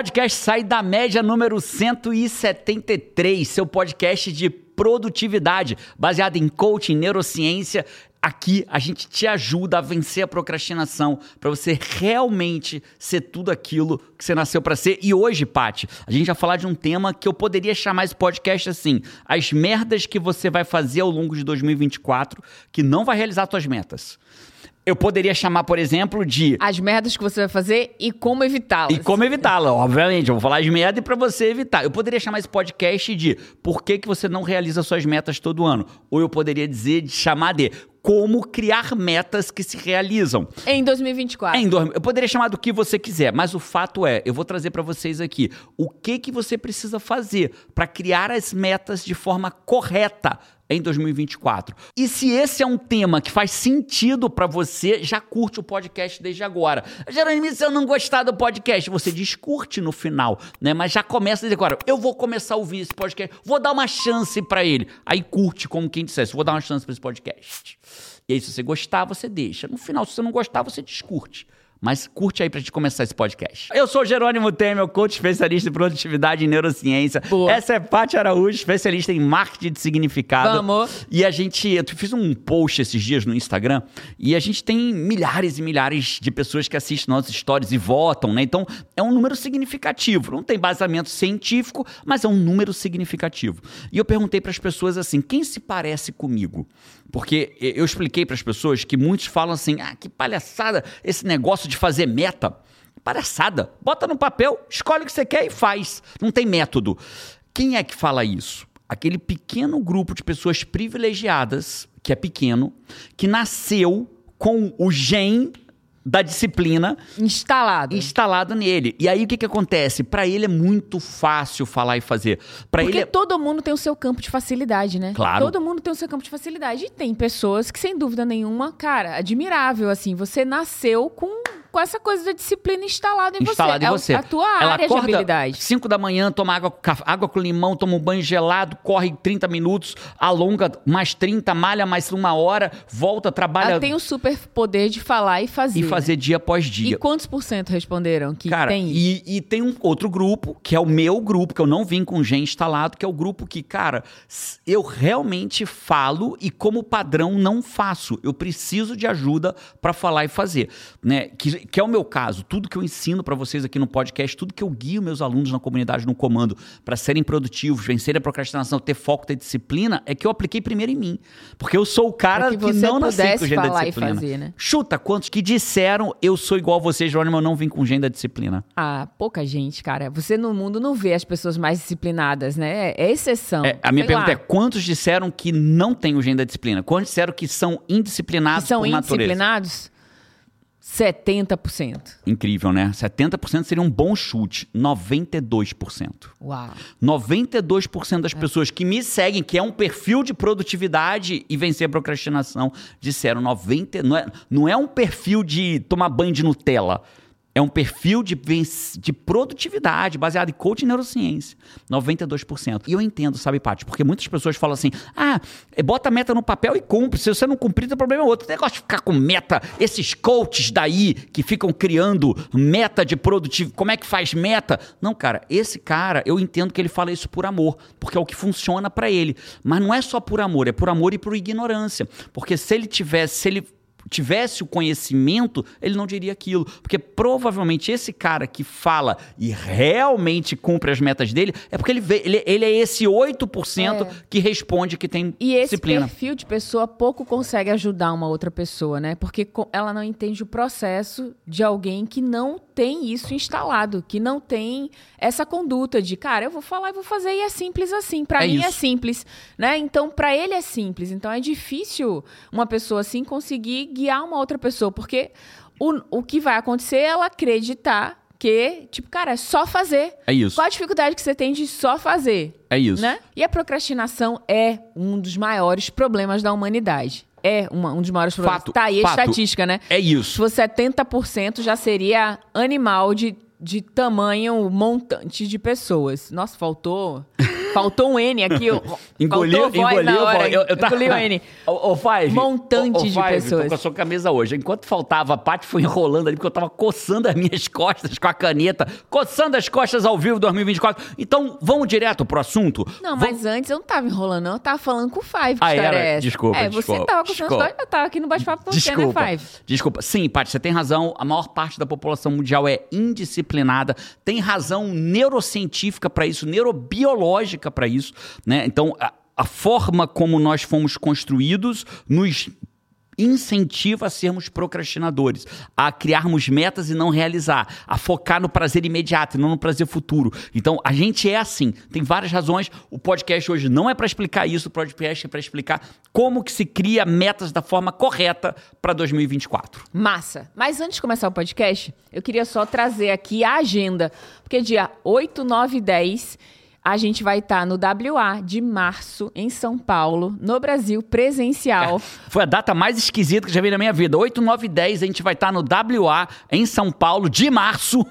podcast sai da média número 173, seu podcast de produtividade, baseado em coaching, neurociência. Aqui a gente te ajuda a vencer a procrastinação para você realmente ser tudo aquilo que você nasceu para ser. E hoje, Pati, a gente vai falar de um tema que eu poderia chamar esse podcast assim: as merdas que você vai fazer ao longo de 2024 que não vai realizar suas metas. Eu poderia chamar, por exemplo, de. As merdas que você vai fazer e como evitá-las. E como evitá-la, obviamente. Eu vou falar de merda e pra você evitar. Eu poderia chamar esse podcast de por que, que você não realiza suas metas todo ano. Ou eu poderia dizer, de chamar de como criar metas que se realizam. Em 2024. Em do... Eu poderia chamar do que você quiser, mas o fato é, eu vou trazer para vocês aqui o que que você precisa fazer para criar as metas de forma correta em 2024. E se esse é um tema que faz sentido para você, já curte o podcast desde agora. Geralmente, se eu não gostar do podcast, você descurte no final, né? Mas já começa dizer agora, eu vou começar a ouvir esse podcast, vou dar uma chance para ele. Aí curte como quem dissesse, vou dar uma chance para esse podcast. E aí, se você gostar, você deixa. No final, se você não gostar, você descurte. Mas curte aí pra gente começar esse podcast. Eu sou Jerônimo Temer, coach especialista em produtividade e neurociência. Boa. Essa é Paty Araújo, especialista em marketing de significado. Vamos. E a gente, eu fiz um post esses dias no Instagram e a gente tem milhares e milhares de pessoas que assistem nossas stories e votam, né? Então, é um número significativo. Não tem baseamento científico, mas é um número significativo. E eu perguntei para as pessoas assim: quem se parece comigo? Porque eu expliquei para as pessoas que muitos falam assim: ah, que palhaçada esse negócio de fazer meta. Palhaçada. Bota no papel, escolhe o que você quer e faz. Não tem método. Quem é que fala isso? Aquele pequeno grupo de pessoas privilegiadas, que é pequeno, que nasceu com o gen da disciplina instalado instalado nele. E aí o que que acontece? Para ele é muito fácil falar e fazer. Para ele é... todo mundo tem o seu campo de facilidade, né? Claro. Todo mundo tem o seu campo de facilidade e tem pessoas que sem dúvida nenhuma, cara, admirável assim, você nasceu com com essa coisa da disciplina instalada em instalada você. Em você. É a tua Ela área de habilidade. 5 da manhã, toma água, água com limão, toma um banho gelado, corre 30 minutos, alonga mais 30, malha mais uma hora, volta, trabalha. Ela tem o super poder de falar e fazer. E fazer dia após dia. E quantos por cento responderam que cara, tem isso? E, e tem um outro grupo, que é o meu grupo, que eu não vim com gen instalado, que é o grupo que, cara, eu realmente falo e como padrão não faço. Eu preciso de ajuda para falar e fazer. Né? Que, que é o meu caso, tudo que eu ensino para vocês aqui no podcast, tudo que eu guio meus alunos na comunidade no comando para serem produtivos, vencerem a procrastinação, ter foco, ter disciplina, é que eu apliquei primeiro em mim. Porque eu sou o cara que, que não nasceu com gen da disciplina. Fazer, né? Chuta quantos que disseram eu sou igual a você, Jerônimo, eu não vim com gen da disciplina. Ah, pouca gente, cara. Você no mundo não vê as pessoas mais disciplinadas, né? É exceção. É, a minha pergunta lá. é quantos disseram que não tem o gen da disciplina? Quantos disseram que são indisciplinados que são por indisciplinados? natureza? 70%. Incrível, né? 70% seria um bom chute. 92%. Uau. 92% das é. pessoas que me seguem, que é um perfil de produtividade e vencer a procrastinação, disseram 90. Não é, não é um perfil de tomar banho de Nutella. É um perfil de, de produtividade baseado em coaching e neurociência. 92%. E eu entendo, sabe, Paty? Porque muitas pessoas falam assim: ah, é, bota a meta no papel e cumpre. Se você não cumprir, o problema é outro. Tem negócio de ficar com meta. Esses coaches daí que ficam criando meta de produtividade. Como é que faz meta? Não, cara, esse cara, eu entendo que ele fala isso por amor, porque é o que funciona para ele. Mas não é só por amor, é por amor e por ignorância. Porque se ele tivesse, se ele tivesse o conhecimento, ele não diria aquilo. Porque provavelmente esse cara que fala e realmente cumpre as metas dele é porque ele, vê, ele, ele é esse 8% é. que responde que tem e esse disciplina. perfil de pessoa pouco consegue ajudar uma outra pessoa, né? Porque ela não entende o processo de alguém que não tem isso instalado, que não tem essa conduta de, cara, eu vou falar e vou fazer e é simples assim. Para é mim é isso. é simples, né? Então, para ele é simples. Então, é difícil uma pessoa assim conseguir guiar uma outra pessoa, porque o, o que vai acontecer é ela acreditar que, tipo, cara, é só fazer. É isso. Qual a dificuldade que você tem de só fazer? É isso. Né? E a procrastinação é um dos maiores problemas da humanidade. É uma, um dos maiores problemas. Fato, tá aí a fato. estatística, né? É isso. Se fosse 70% já seria animal de, de tamanho montante de pessoas. Nossa, faltou Faltou um N aqui. ó. Engoliu, Faltou voz engoliu, na hora. eu, eu tava... Engoliu o N. Ô, ô, Five. Montante ô, ô, de Five, pessoas. Tô com a sua camisa hoje. Enquanto faltava, a Paty foi enrolando ali, porque eu tava coçando as minhas costas com a caneta. Coçando as costas ao vivo 2024. Então, vamos direto pro assunto? Não, Vamos- mas antes eu não tava enrolando, não. Eu tava falando com o Five. Que Ah, era? é essa? Desculpa, É, você desculpa, tava com seus desculpa. dois, eu tava aqui no bate-papo com você, né. Five? Desculpa. Sim, Paty, você tem razão. A maior parte da população mundial é indisciplinada. Tem razão neurocientífica para isso, neurobiológica para isso, né? Então, a, a forma como nós fomos construídos nos incentiva a sermos procrastinadores, a criarmos metas e não realizar, a focar no prazer imediato e não no prazer futuro. Então, a gente é assim. Tem várias razões. O podcast hoje não é para explicar isso, o podcast é para explicar como que se cria metas da forma correta para 2024. Massa. Mas antes de começar o podcast, eu queria só trazer aqui a agenda. Porque dia 8, 9 e 10 a gente vai estar no WA de março, em São Paulo, no Brasil, presencial. Foi a data mais esquisita que já vi na minha vida. 8, 9 e 10 a gente vai estar no WA em São Paulo de março.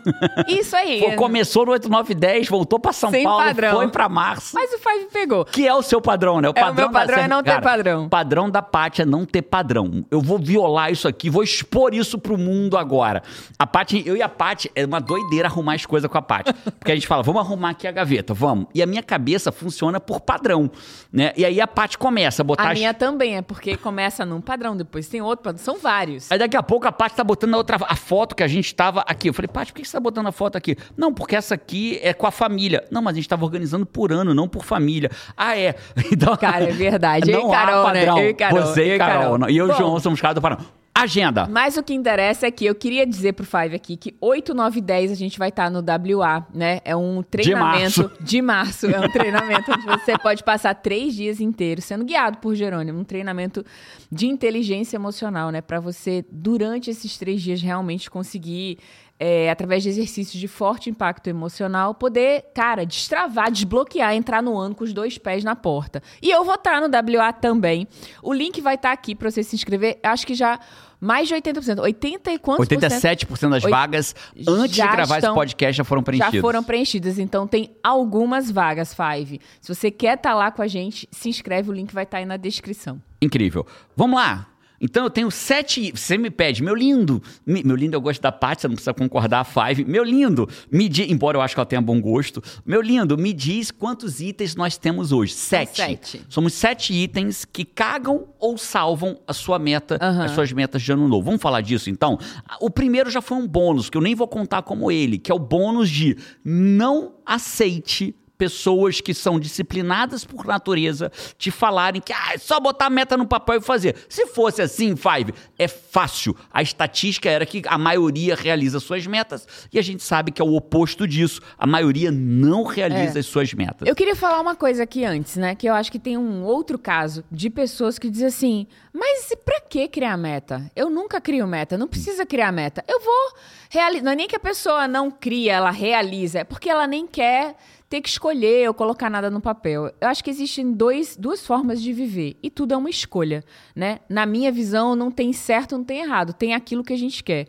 Isso aí. Pô, Começou no 8, 9 e 10, voltou para São Sem Paulo, padrão. foi para março. Mas o Five pegou. Que é o seu padrão, né? O É, o meu padrão da- é não ter Cara, padrão. O padrão da Paty é não ter padrão. Eu vou violar isso aqui, vou expor isso pro mundo agora. A Paty, eu e a Paty, é uma doideira arrumar as coisas com a Paty. Porque a gente fala, vamos arrumar aqui a gaveta, vamos. E a minha cabeça funciona por padrão, né? E aí a Paty começa a botar... A as- minha também é, porque começa num padrão, depois tem outro padrão. São vários. Aí daqui a pouco a Paty tá botando a outra a foto que a gente tava aqui. Eu falei, Paty, por que você tá botando a foto aqui? Não, porque essa aqui é com a família. Não, mas a gente tava organizando por ano, não por família. Ah, é. Então, Cara, é verdade. Eu e não Carol, há né? padrão. Eu e Carol, Você e Carol. Carol. não. E eu e o. João somos caras do padrão. Agenda. Mas o que interessa é que eu queria dizer pro Five aqui que 8, 9 e 10 a gente vai estar no WA, né? É um treinamento de março. É um treinamento onde você pode passar três dias inteiros sendo guiado por Jerônimo. Um treinamento de inteligência emocional, né? Pra você, durante esses três dias, realmente conseguir. é, através de exercícios de forte impacto emocional, poder, cara, destravar, desbloquear, entrar no ano com os dois pés na porta. E eu vou estar no WA também. O link vai estar aqui pra você se inscrever. Acho que já mais de 80%. 80 e quantos por cento? 87% das vagas antes Já de gravar estão- esse podcast já foram preenchidas. Já foram preenchidas, então tem algumas vagas, Five. Se você quer estar lá com a gente, se inscreve, o link vai estar aí na descrição. Incrível. Vamos lá. Então eu tenho sete. Você me pede, meu lindo. me- meu lindo, eu gosto da Paty, você não precisa concordar, Five. Meu lindo, me diz. Embora eu acho que ela tenha bom gosto. Meu lindo, me diz quantos itens nós temos hoje. Sete. Sete. Somos sete itens que cagam ou salvam a sua meta, Aham. as suas metas de ano novo. Vamos falar disso então? O primeiro já foi um bônus, que eu nem vou contar como ele, que é o bônus de não aceite pessoas que são disciplinadas por natureza te falarem que ah, é só botar a meta no papel e fazer. Se fosse assim, Five, é fácil. A estatística era que a maioria realiza suas metas e a gente sabe que é o oposto disso. A maioria não realiza É. as suas metas. Eu queria falar uma coisa aqui antes, né? Que eu acho que tem um outro caso de pessoas que dizem assim: mas e pra que criar meta? Eu nunca crio meta, não precisa criar meta. Eu vou realizar. Não é nem que a pessoa não cria, ela realiza, é porque ela nem quer ter que escolher ou colocar nada no papel. Eu acho que existem dois, duas formas de viver e tudo é uma escolha, né? Na minha visão, não tem certo, não tem errado, tem aquilo que a gente quer.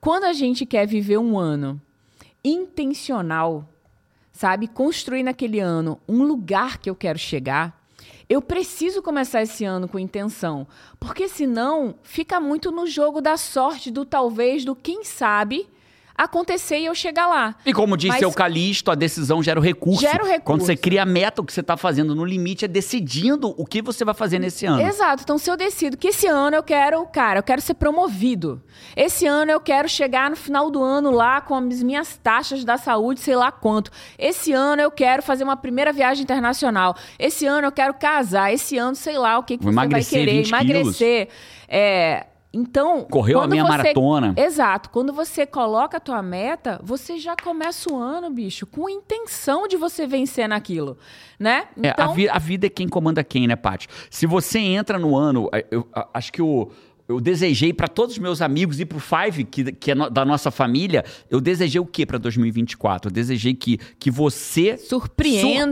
Quando a gente quer viver um ano intencional, sabe? Construir naquele ano um lugar que eu quero chegar. Eu preciso começar esse ano com intenção, porque senão fica muito no jogo da sorte, do talvez, do quem sabe acontecer e eu chegar lá. E como disse Mas- o Calisto, a decisão gera o recurso. Gera o recurso. Quando você cria a meta, o que você está fazendo no limite é decidindo o que você vai fazer nesse ano. Exato. Então, se eu decido que esse ano eu quero, cara, eu quero ser promovido. Esse ano eu quero chegar no final do ano lá com as minhas taxas da saúde, sei lá quanto. Esse ano eu quero fazer uma primeira viagem internacional. Esse ano eu quero casar. Esse ano, sei lá, o que, que Vou você vai querer. 20 Emagrecer. É. Então. Correu a minha você- maratona. Exato. Quando você coloca a tua meta, você já começa o ano, bicho, com intenção de você vencer naquilo, né? É, a, vi- a vida é quem comanda quem, né, Paty? Se você entra no ano, eu, a- acho que o. Eu desejei para todos os meus amigos e pro Five, que, que é no- da nossa família, eu desejei o quê para 2024? Eu desejei que, que você Surpreenda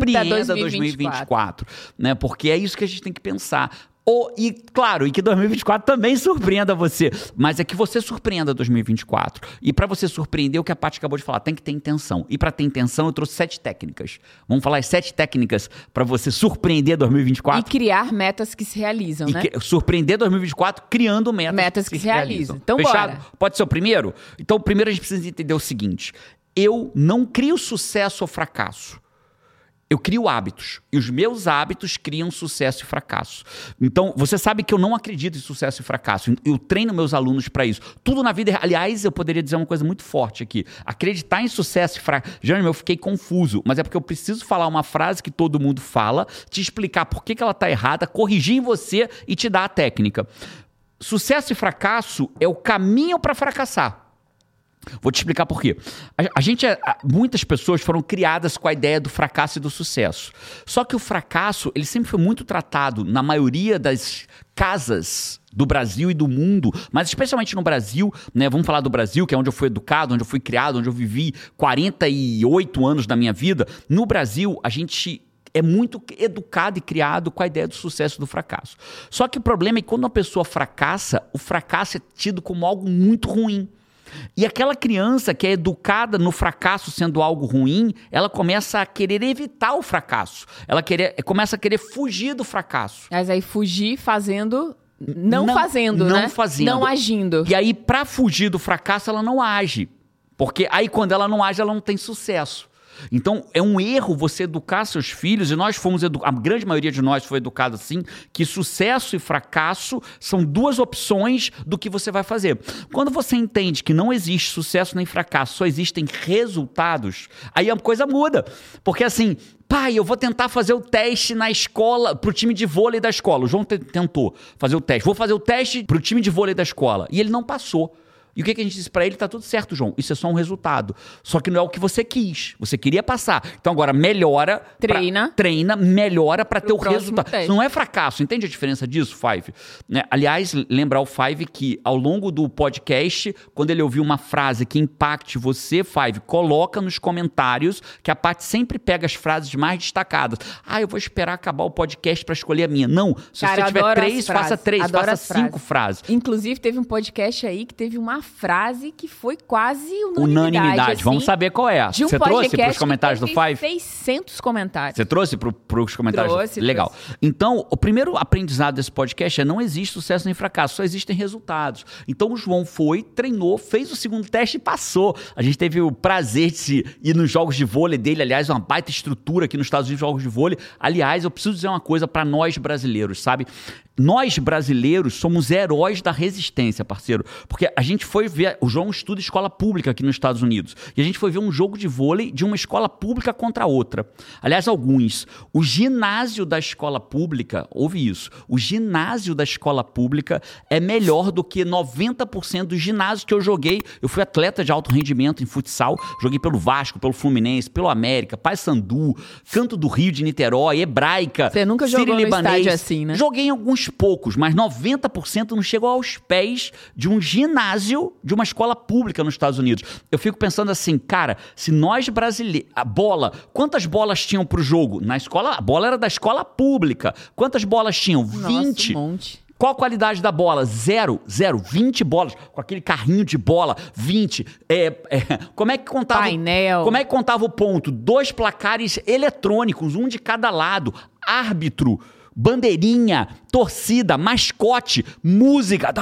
2024, 2024. né? Porque é isso que a gente tem que pensar. Ou, e claro, e que 2024 também surpreenda você. Mas é que você surpreenda 2024. E para você surpreender, o que a Paty acabou de falar, tem que ter intenção. E para ter intenção, eu trouxe sete técnicas. Vamos falar as sete técnicas para você surpreender 2024. E criar metas que se realizam, E né? que- surpreender 2024 criando metas, Metas que se realizam. Então, Fechado? bora. Pode ser o primeiro? Então, primeiro a gente precisa entender o seguinte: eu não crio sucesso ou fracasso. Eu crio hábitos. E os meus hábitos criam sucesso e fracasso. Então, você sabe que eu não acredito em sucesso e fracasso. Eu treino meus alunos para isso. Tudo na vida. Aliás, eu poderia dizer uma coisa muito forte aqui. Acreditar em sucesso e fracasso. Jânio, eu fiquei confuso. Mas é porque eu preciso falar uma frase que todo mundo fala, te explicar por que, que ela está errada, corrigir em você e te dar a técnica. Sucesso e fracasso é o caminho para fracassar. Vou te explicar por quê. A, gente, é- muitas pessoas foram criadas com a ideia do fracasso e do sucesso. Só que o fracasso, ele sempre foi muito tratado na maioria das casas do Brasil e do mundo, mas especialmente no Brasil, né? Vamos falar do Brasil, que é onde eu fui educado, onde eu fui criado, onde eu vivi 48 anos da minha vida. No Brasil, a gente é muito educado e criado com a ideia do sucesso e do fracasso. Só que o problema é que quando uma pessoa fracassa, o fracasso é tido como algo muito ruim. E aquela criança que é educada no fracasso sendo algo ruim, ela começa a querer evitar o fracasso. Ela querer, começa a querer fugir do fracasso. Mas aí fugir fazendo. Não, Não- fazendo, não né? fazendo. Não agindo. E aí, pra fugir do fracasso, ela não age. Porque aí, quando ela não age, ela não tem sucesso. Então, é um erro você educar seus filhos, e nós fomos a grande maioria de nós foi educado assim, que sucesso e fracasso são duas opções do que você vai fazer. Quando você entende que não existe sucesso nem fracasso, só existem resultados, aí a coisa muda. Porque assim, pai, eu vou tentar fazer o teste na escola, pro time de vôlei da escola. O João te- tentou fazer o teste. Vou fazer o teste pro time de vôlei da escola. E ele não passou. E o que, que a gente disse pra ele? Tá tudo certo, João. Isso é só um resultado. Só que não é o que você quis. Você queria passar. Então agora melhora. pra- Treina. treina, melhora pra ter o resultado. teste. Isso não é fracasso. Entende a diferença disso, Five? Né? Aliás, lembrar o Five que ao longo do podcast, quando ele ouvir uma frase que impacte você, Five, coloca nos comentários que a Paty sempre pega as frases mais destacadas. Ah, eu vou esperar acabar o podcast pra escolher a minha. Não. Se Cara, você tiver três, faça frases. três, Adoro faça cinco frases. Inclusive, teve um podcast aí que teve uma frase que foi quase unanimidade. Unanimidade. Vamos assim, saber qual é. De um Você trouxe para os comentários do Five? 600 comentários. Você trouxe para os comentários? Trouxe, Legal. trouxe. Então, o primeiro aprendizado desse podcast é não existe sucesso nem fracasso, só existem resultados. Então, o João foi, treinou, fez o segundo teste e passou. A gente teve o prazer de ir nos jogos de vôlei dele, aliás, uma baita estrutura aqui nos Estados Unidos, jogos de vôlei. Aliás, eu preciso dizer uma coisa para nós brasileiros, sabe? Nós brasileiros somos heróis da resistência, parceiro. Porque a gente foi ver. O João estuda escola pública aqui nos Estados Unidos. E a gente foi ver um jogo de vôlei de uma escola pública contra outra. Aliás, alguns. O ginásio da escola pública, ouve isso. O ginásio da escola pública é melhor do que 90% dos ginásios que eu joguei. Eu fui atleta de alto rendimento em futsal. Joguei pelo Vasco, pelo Fluminense, pelo América, Paysandu, Canto do Rio de Niterói, Hebraica. Você nunca jogou no estádio assim, né? Joguei em alguns poucos, mas 90% não chegou aos pés de um ginásio de uma escola pública nos Estados Unidos. Eu fico pensando assim, cara, se nós brasileiros. A bola, quantas bolas tinham pro jogo? Na escola, a bola era da escola pública. Quantas bolas tinham? Nossa, 20. um monte. Qual a qualidade da bola? Zero, zero, 20 bolas, com aquele carrinho de bola, 20. É, é, como é que contava? Painel. Como é que contava o ponto? Dois placares eletrônicos, um de cada lado, árbitro, bandeirinha, torcida, mascote, música,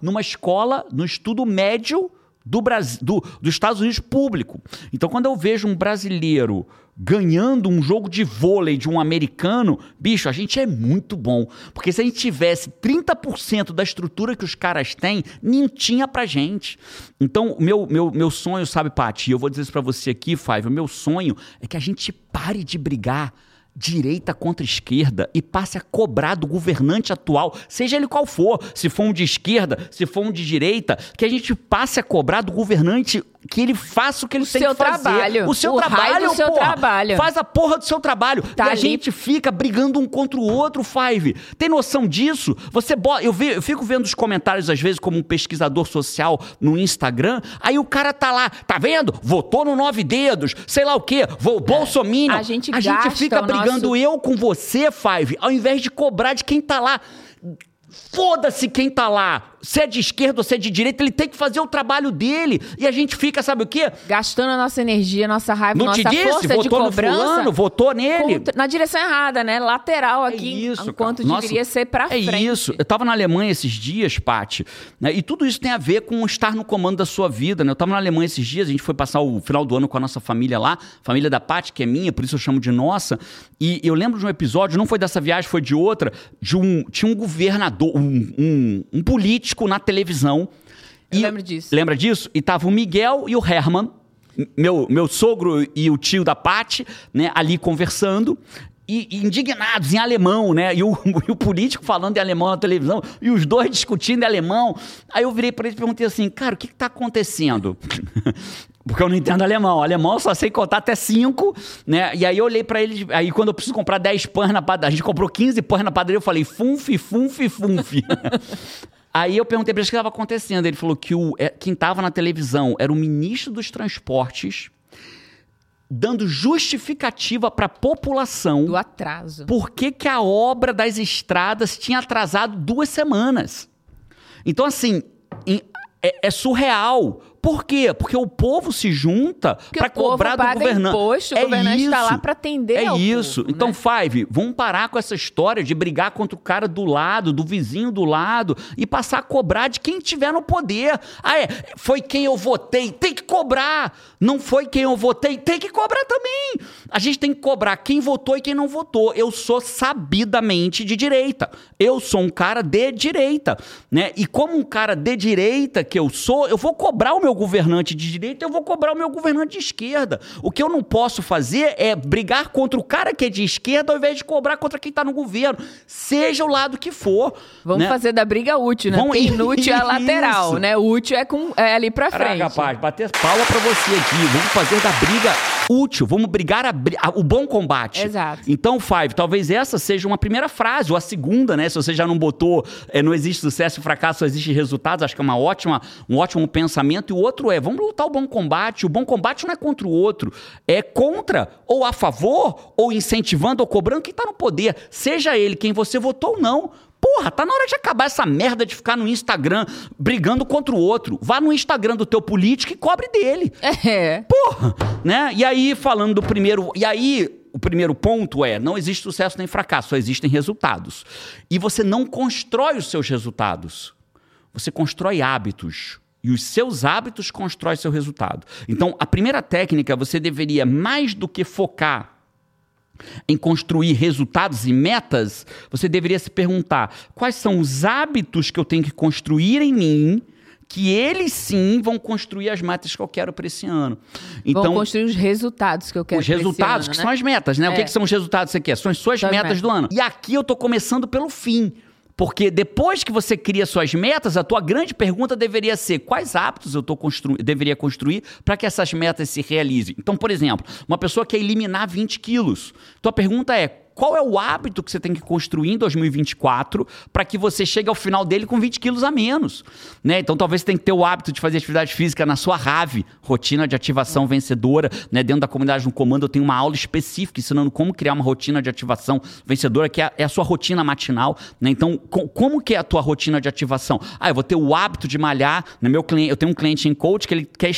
numa escola, no estudo médio do Brasil, do, dos Estados Unidos público. Então, quando eu vejo um brasileiro ganhando um jogo de vôlei de um americano, bicho, a gente é muito bom. Porque se a gente tivesse 30% da estrutura que os caras têm, nem tinha pra gente. Então, meu, meu, meu sonho, sabe, Paty, eu vou dizer isso pra você aqui, Five, o meu sonho é que a gente pare de brigar direita contra esquerda e passe a cobrar do governante atual, seja ele qual for, se for um de esquerda, se for um de direita, que a gente passe a cobrar do governante que ele faça o que ele tem seu que fazer. trabalho. O seu O trabalho, do seu porra. trabalho. Faz a porra do seu trabalho. Tá e a ali. gente fica brigando um contra o outro, Five. Tem noção disso? Você bota, eu, eu fico vendo os comentários às vezes como um pesquisador social no Instagram, aí o cara tá lá, tá vendo? Votou no nove dedos, sei lá o quê, vou Bolsominion. a gente a gente fica o brigando nosso- eu com você, Five, ao invés de cobrar de quem tá lá. Foda-se quem tá lá. Se é de esquerda ou se é de direita, ele tem que fazer o trabalho dele. E a gente fica, sabe o quê? Gastando a nossa energia, nossa raiva, Não nossa te disse? força de Votou no cobrança. fulano, votou nele. contra- na direção errada, né? Lateral É aqui, isso, enquanto cara. Nossa, deveria ser pra é frente. isso. Eu tava na Alemanha esses dias, Paty, né, e tudo isso tem a ver com estar no comando da sua vida. Né? Eu tava na Alemanha esses dias, a gente foi passar o final do ano com a nossa família lá, família da Paty, que é minha, por isso eu chamo de nossa. E eu lembro de um episódio, não foi dessa viagem, foi de outra, de um tinha um governador, um, um, um político na televisão. E- lembro disso. Lembra disso? E tava o Miguel e o Herman, meu, meu sogro e o tio da Pati, né, ali conversando. E, e indignados em alemão, né? E o, e o político falando em alemão na televisão, e os dois discutindo em alemão. Aí eu virei para ele e perguntei assim, cara, o que, que tá acontecendo? Porque eu não entendo alemão. Alemão eu só sei contar até cinco, né? E aí eu olhei pra ele, aí quando eu preciso comprar 10 pães na padaria, a gente comprou 15 pães na padaria, eu falei funf, funf, funf. Aí eu perguntei pra ele o que estava acontecendo. Ele falou que o, é, quem estava na televisão era o ministro dos transportes dando justificativa para a população Do atraso. por que, que a obra das estradas tinha atrasado duas semanas. Então, assim, é, é surreal. Por quê? Porque o povo se junta para cobrar do governante. imposto, o governante está lá para atender É isso. povo, então, né? Five, vamos parar com essa história de brigar contra o cara do lado, do vizinho do lado, e passar a cobrar de quem estiver no poder. Ah, é, foi quem eu votei, tem que cobrar. Não foi quem eu votei, tem que cobrar também. A gente tem que cobrar quem votou e quem não votou. Eu sou sabidamente de direita. Eu sou um cara de direita, né? E como um cara de direita que eu sou, eu vou cobrar o meu governante de direita, eu vou cobrar o meu governante de esquerda. O que eu não posso fazer é brigar contra o cara que é de esquerda ao invés de cobrar contra quem tá no governo, seja o lado que for. Vamos né? fazer da briga útil, né? Vamos- Porque inútil é a lateral, né? O útil é, com, é ali pra frente. Caraca, rapaz, bater palma pra você aqui. Vamos fazer da briga útil. Vamos brigar a a- o bom combate. Exato. Então, Five, talvez essa seja uma primeira frase, ou a segunda, né? Se você já não botou, é, não existe sucesso e fracasso, só existe resultados. Acho que é uma ótima, um ótimo pensamento. E o outro é, vamos lutar o bom combate. O bom combate não é contra o outro, é contra, ou a favor, ou incentivando, ou cobrando quem tá no poder. Seja ele quem você votou ou não. Porra, tá na hora de acabar essa merda de ficar no Instagram brigando contra o outro. Vá no Instagram do teu político e cobre dele. É. Porra! Né? E aí, falando do primeiro. E aí, o primeiro ponto é: não existe sucesso nem fracasso, só existem resultados. E você não constrói os seus resultados. Você constrói hábitos. E os seus hábitos constroem seu resultado. Então, a primeira técnica, você deveria, mais do que focar em construir resultados e metas, você deveria se perguntar quais são os hábitos que eu tenho que construir em mim, que eles sim vão construir as metas que eu quero para esse ano. Então, Vamos construir os resultados que eu quero os resultados, ano, que né? são as metas, né? O que, É. que são os resultados que você quer? São as suas metas, metas. do ano. E aqui eu tô começando pelo fim. Porque depois que você cria suas metas, a tua grande pergunta deveria ser quais hábitos eu tô constru deveria construir para que essas metas se realizem. Então, por exemplo, uma pessoa quer eliminar 20 quilos. Tua pergunta é qual é o hábito que você tem que construir em 2024 para que você chegue ao final dele com 20 quilos a menos? Né? Então, talvez você tenha que ter o hábito de fazer atividade física na sua RAVE, rotina de ativação vencedora. Né? Dentro da comunidade no comando, eu tenho uma aula específica ensinando como criar uma rotina de ativação vencedora, que é a, é a sua rotina matinal. Né? Então, co- como que é a tua rotina de ativação? Ah, eu vou ter o hábito de malhar. No meu cliente, eu tenho um cliente em coach que ele quer,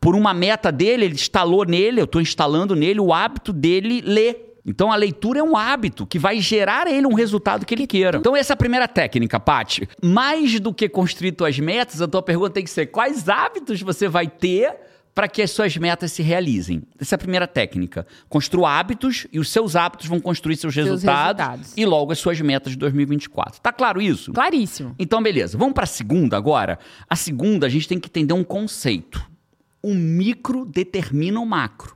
por uma meta dele, ele instalou nele, eu estou instalando nele o hábito dele ler. Então a leitura é um hábito que vai gerar a ele um resultado que ele queira. Então essa é a primeira técnica, Paty. Mais do que construir tuas metas, a tua pergunta tem que ser quais hábitos você vai ter para que as suas metas se realizem. Essa é a primeira técnica. Construa hábitos e os seus hábitos vão construir seus, resultados, resultados. e logo as suas metas de 2024. Tá claro isso? Claríssimo. Então, beleza. Vamos para a segunda agora. A segunda, a gente tem que entender um conceito. O micro determina o macro.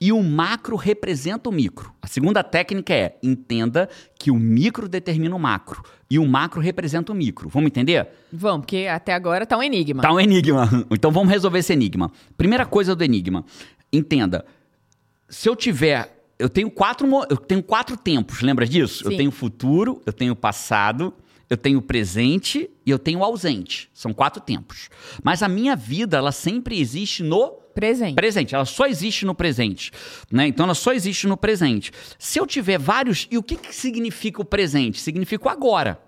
E o macro representa o micro. A segunda técnica é entenda que o micro determina o macro. E o macro representa o micro. Vamos entender? Vamos, porque até agora tá um enigma. Tá um enigma. Então vamos resolver esse enigma. Primeira coisa do enigma. Entenda. Se eu tiver. Eu tenho quatro, eu tenho quatro tempos, lembra disso? Eu Sim. tenho futuro, eu tenho passado, eu tenho presente e eu tenho ausente. São quatro tempos. Mas a minha vida, ela sempre existe no Presente. presente. Ela só existe no presente. Né? Então ela só existe no presente. Se eu tiver vários. E o que, que significa o presente? Significa o agora.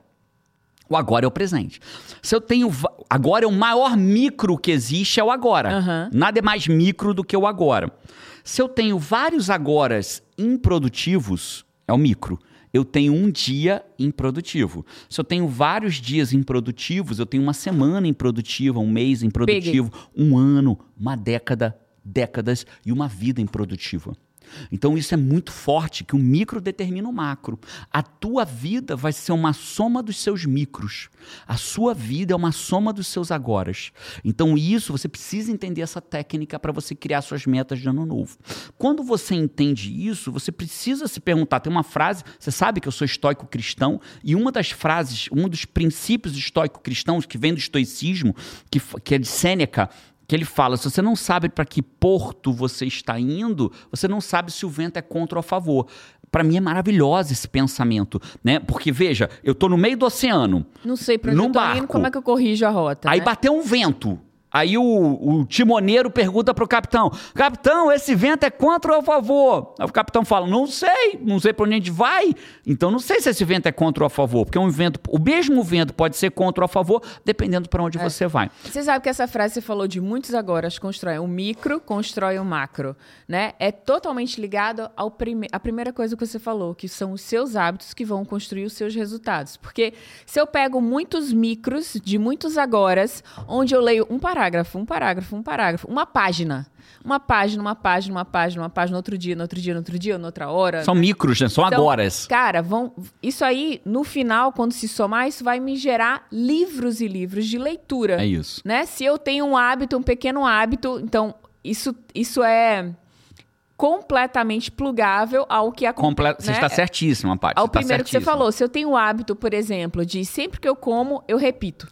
O agora é o presente. Se eu tenho. Agora é o maior micro que existe, é o agora. Aham. Nada é mais micro do que o agora. Se eu tenho vários agoras improdutivos, é o micro. Eu tenho um dia improdutivo. Se eu tenho vários dias improdutivos, eu tenho uma semana improdutiva, um mês improdutivo, um ano, uma década, décadas e uma vida improdutiva. Então isso é muito forte que o micro determina o macro. A tua vida vai ser uma soma dos seus micros. A sua vida é uma soma dos seus agoras. Então isso você precisa entender essa técnica para você criar suas metas de ano novo. Quando você entende isso, você precisa se perguntar, tem uma frase, você sabe que eu sou estoico cristão e uma das frases, um dos princípios estoico cristãos que vem do estoicismo, que, que é de Sêneca, que ele fala: se você não sabe para que porto você está indo, você não sabe se o vento é contra ou a favor. Para mim é maravilhoso esse pensamento, né? Porque veja, eu tô no meio do oceano, Não sei pra onde eu tô indo, barco. como é que eu corrijo a rota. aí né? bateu um vento. Aí o, o timoneiro pergunta pro capitão: Capitão, esse vento é contra ou a favor? Aí o capitão fala: Não sei, não sei para onde a gente vai. Então não sei se esse vento é contra ou a favor, porque um vento, o mesmo vento pode ser contra ou a favor, dependendo para onde você vai. Você sabe que essa frase você falou de muitos agora, constrói um micro, constrói um macro, né? É totalmente ligado ao prime à primeira coisa que você falou, que são os seus hábitos que vão construir os seus resultados. Porque se eu pego muitos micros de muitos agoras, onde eu leio um parágrafo, um parágrafo, um parágrafo, uma página, uma página, uma página, uma página, uma página, outro dia, no outro dia, no outro dia, noutra hora, São micros, né? São então, agoras. Cara, vão. Isso aí, no final, quando se somar, isso vai me gerar livros e livros de leitura. É isso. Né? Se eu tenho um hábito, um pequeno hábito, então isso, isso é completamente plugável ao que acontece. Comple- Você está certíssima, Paty. Ao você tá primeiro que você falou, se eu tenho o hábito, por exemplo, de sempre que eu como, eu repito.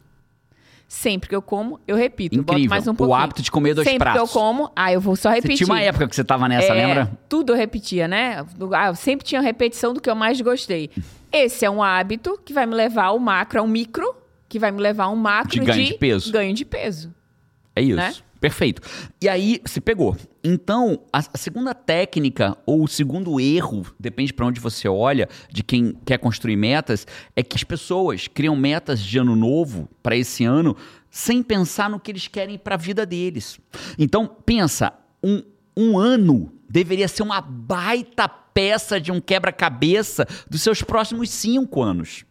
Sempre que eu como, eu repito. Eu boto Incrível. mais um O pouquinho. hábito de comer dois sempre pratos. que eu como, ah, eu vou só Você repetir. tinha uma época que você tava nessa, É, lembra? Tudo eu repetia, né? Ah, eu sempre tinha repetição do que eu mais gostei. Esse é um hábito que vai me levar ao macro, ao micro, que vai me levar a um macro De ganho de peso. Ganho de peso. É isso. né? Perfeito. E aí, se pegou. Então, a, a segunda técnica, ou o segundo erro, depende para onde você olha, de quem quer construir metas, é que as pessoas criam metas de ano novo para esse ano sem pensar no que eles querem para a vida deles. Então, pensa, um, um ano deveria ser uma baita peça de um quebra-cabeça dos seus próximos cinco anos.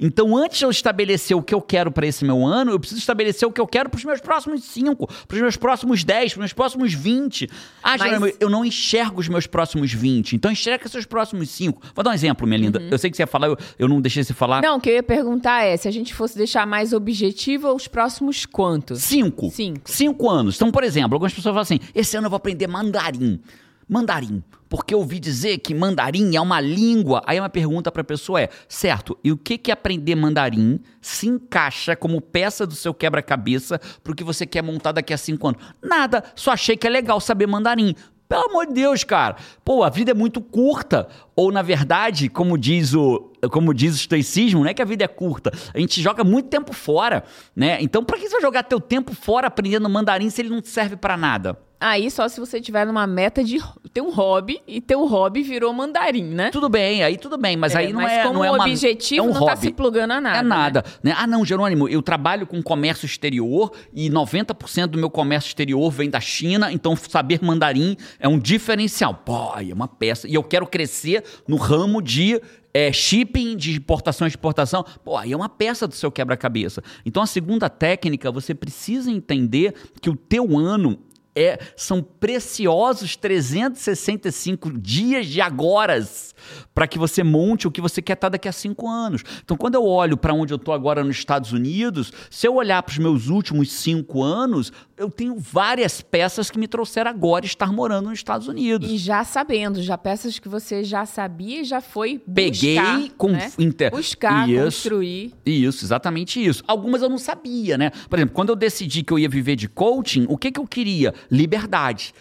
Então, antes de eu estabelecer o que eu quero para esse meu ano, eu preciso estabelecer o que eu quero para os meus próximos 5, para os meus próximos 10, para os meus próximos 20. Ah, Mas- Jerônimo, eu não enxergo os meus próximos 20. Então, enxerga seus próximos 5. Vou dar um exemplo, minha linda. Eu sei que você ia falar, eu, eu não deixei você falar. Não, o que eu ia perguntar é, se a gente fosse deixar mais objetivo, os próximos quantos? Cinco. Cinco. Cinco anos. Então, por exemplo, algumas pessoas falam assim: esse ano eu vou aprender mandarim. Mandarim. Porque eu ouvi dizer que mandarim é uma língua. Aí uma pergunta para a pessoa é: certo, e o que que aprender mandarim se encaixa como peça do seu quebra-cabeça para o que você quer montar daqui a cinco anos? Nada, só achei que é legal saber mandarim. Pelo amor de Deus, cara. Pô, a vida é muito curta. Ou, na verdade, como diz o, como diz o estoicismo, não é que a vida é curta. A gente joga muito tempo fora, né? Então, pra que você vai jogar teu tempo fora aprendendo mandarim se ele não serve pra nada? Aí só se você tiver numa meta de ter um hobby e teu hobby virou mandarim, né? Tudo bem, aí tudo bem, mas É, aí não mas é, como não é uma, objetivo é um não hobby. tá se plugando a nada. É né? nada. Né? Ah, não, Jerônimo, eu trabalho com comércio exterior e 90% do meu comércio exterior vem da China, então saber mandarim é um diferencial. Pô, é uma peça. E eu quero crescer no ramo de é, shipping, de importação e exportação. Pô, aí é uma peça do seu quebra-cabeça. Então a segunda técnica, você precisa entender que o teu ano é, são preciosos 365 dias de agoras para que você monte o que você quer estar daqui a cinco anos. Então, quando eu olho para onde eu estou agora nos Estados Unidos, se eu olhar para os meus últimos cinco anos, eu tenho várias peças que me trouxeram agora estar morando nos Estados Unidos. E já sabendo, já peças que você já sabia e já foi Peguei buscar, com né? inter- buscar, Isso. construir. Isso, exatamente isso. Algumas eu não sabia, né? Por exemplo, quando eu decidi que eu ia viver de coaching, o que, que eu queria? Liberdade.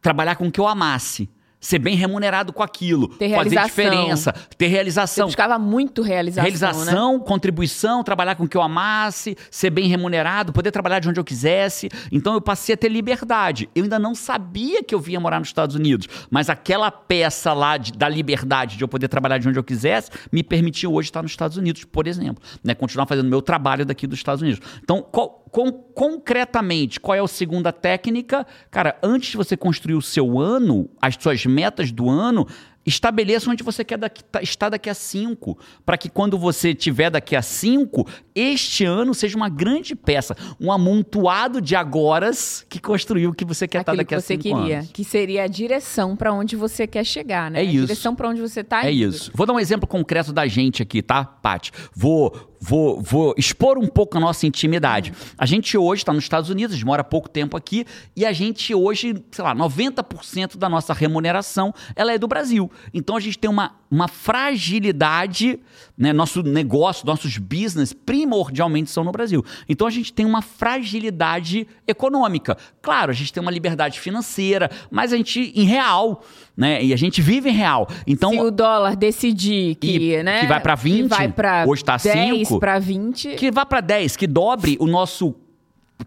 Trabalhar com o que eu amasse. Ser bem remunerado com aquilo, Ter fazer diferença, ter realização. buscava muito realização, né? Realização, contribuição, trabalhar com o que eu amasse, ser bem remunerado, poder trabalhar de onde eu quisesse. Então eu passei a ter liberdade. Eu ainda não sabia que eu vinha morar nos Estados Unidos, mas aquela peça lá de- da liberdade de eu poder trabalhar de onde eu quisesse me permitiu hoje estar nos Estados Unidos, por exemplo. Né? Continuar fazendo meu trabalho daqui dos Estados Unidos. Então, qual- com- concretamente, qual é a segunda técnica? Cara, antes de você construir o seu ano, as suas metas do ano, estabeleça onde você quer daqui- tá- estar daqui a cinco, para que quando você tiver daqui a cinco, este ano seja uma grande peça, um amontoado de agoras que construiu o que você quer estar Aquilo daqui que a cinco queria, anos. que seria a direção para onde você quer chegar, né? É A isso. direção para onde você tá É indo. isso. Vou dar um exemplo concreto da gente aqui, tá, Paty? Vou, vou, vou expor um pouco a nossa intimidade. A gente hoje está nos Estados Unidos, a gente mora há pouco tempo aqui, e a gente hoje, sei lá, 90% da nossa remuneração, ela é do Brasil. Então a gente tem uma, uma fragilidade, né? Nosso negócio, nossos business, primordialmente são no Brasil. Então a gente tem uma fragilidade econômica. Claro, a gente tem uma liberdade financeira, mas a gente, em real, né? E a gente vive em real. Então, Se o dólar decidir que, E- né, que vai pra 20, que vai pra hoje tá 10 5, para 20, que vá para 10, que dobre o nosso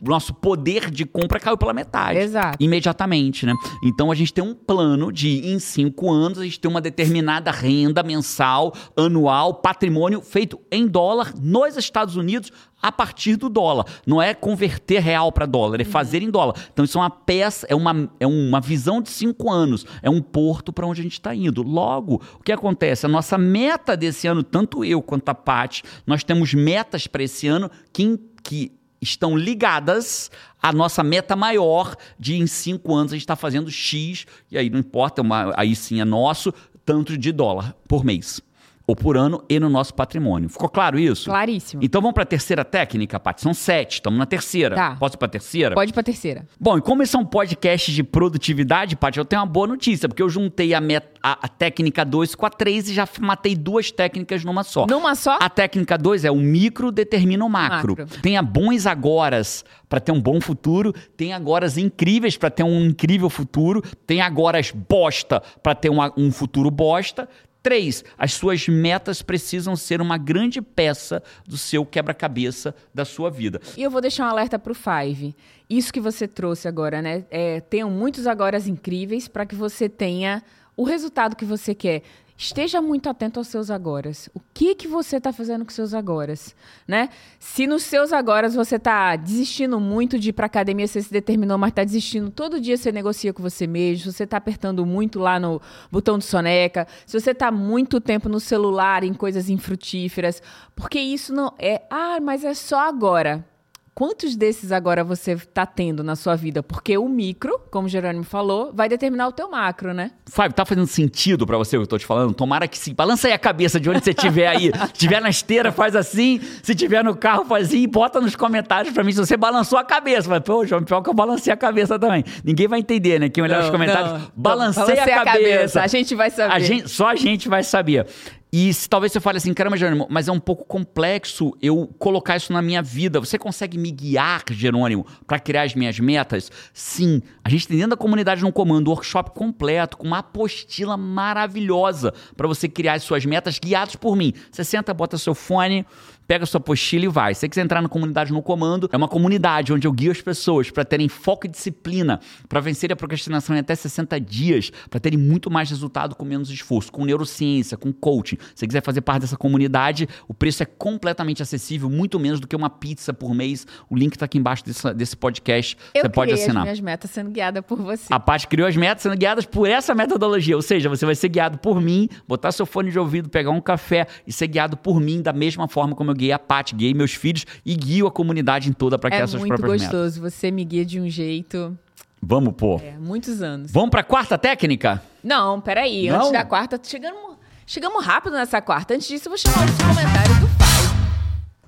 nosso poder de compra caiu pela metade. Exato. Imediatamente, né? Então a gente tem um plano de, em cinco anos, a gente ter uma determinada renda mensal, anual, patrimônio feito em dólar nos Estados Unidos a partir do dólar. Não é converter real para dólar, é fazer em dólar. Então isso é uma peça, é uma, é uma visão de cinco anos, é um porto para onde a gente está indo. Logo, o que acontece? A nossa meta desse ano, tanto eu quanto a Paty, nós temos metas para esse ano que, que estão ligadas à nossa meta maior de em cinco anos a gente está fazendo X, e aí não importa, uma- aí sim é nosso, tanto de dólar por mês. Ou por ano e no nosso patrimônio. Ficou claro isso? claríssimo. Então vamos para a terceira técnica, Paty? São sete, estamos na terceira. Tá. Posso ir para a terceira? Pode ir pra terceira. Bom, e como esse é um podcast de produtividade, Paty, eu tenho uma boa notícia, porque eu juntei a, met- a- a técnica 2 com a 3 e já matei duas técnicas numa só. Numa só? A técnica 2 é o micro determina o macro. Macro. Tenha bons agoras para ter um bom futuro, tem agoras incríveis para ter um incrível futuro, tem agoras bosta para ter um futuro bosta. Três, as suas metas precisam ser uma grande peça do seu quebra-cabeça da sua vida. E eu vou deixar um alerta pro Five. Isso que você trouxe agora, né? É, tenham muitos agoras incríveis para que você tenha o resultado que você quer. Esteja muito atento aos seus agoras. O que que você está fazendo com seus agoras, né? Se nos seus agoras você está desistindo muito de ir para academia, você se determinou, mas está desistindo, todo dia você negocia com você mesmo, se você está apertando muito lá no botão de soneca, se você está muito tempo no celular em coisas infrutíferas, porque isso não é, ah, mas é só agora. Quantos desses agora você está tendo na sua vida? Porque o micro, como o Jerônimo falou, vai determinar o teu macro, né? Fábio, tá fazendo sentido pra você o que eu tô te falando? Tomara que sim. Balança aí a cabeça de onde você estiver aí. Se tiver na esteira, faz assim. Se tiver no carro, faz assim. Bota nos comentários pra mim se você balançou a cabeça. Mas, pô, João, pior que eu balancei a cabeça também. Ninguém vai entender, né? Quem olhar Não, nos comentários, não. balancei, Balancei a, a cabeça. cabeça. A gente vai saber. A gente- só a gente vai saber. E se talvez você fale assim, caramba, Jerônimo, mas é um pouco complexo eu colocar isso na minha vida. Você consegue me guiar, Jerônimo, para criar as minhas metas? Sim. A gente tem dentro da comunidade no comando um workshop completo, com uma apostila maravilhosa para você criar as suas metas guiados por mim. Você senta, bota seu fone, pega sua apostila e vai. Se você quiser entrar na comunidade no comando, é uma comunidade onde eu guio as pessoas para terem foco e disciplina, para vencer a procrastinação em até 60 dias, para terem muito mais resultado com menos esforço, com neurociência, com coaching. Se você quiser fazer parte dessa comunidade, o preço é completamente acessível, muito menos do que uma pizza por mês. O link está aqui embaixo desse, desse podcast. Eu você pode assinar. as minhas metas sendo guiada por você. A Paty criou as metas sendo guiadas por essa metodologia. Ou seja, você vai ser guiado por mim, botar seu fone de ouvido, pegar um café e ser guiado por mim da mesma forma como eu guiei a Paty, guiei meus filhos e guio a comunidade em toda para é criar suas muito próprias metas. gostoso. Você me guia de um jeito. Vamos, pô. É, muitos anos. Vamos para a quarta técnica? Não, peraí. Não? Antes da quarta, chegamos, chegamos rápido nessa quarta. Antes disso, eu vou chamar os comentários do Five.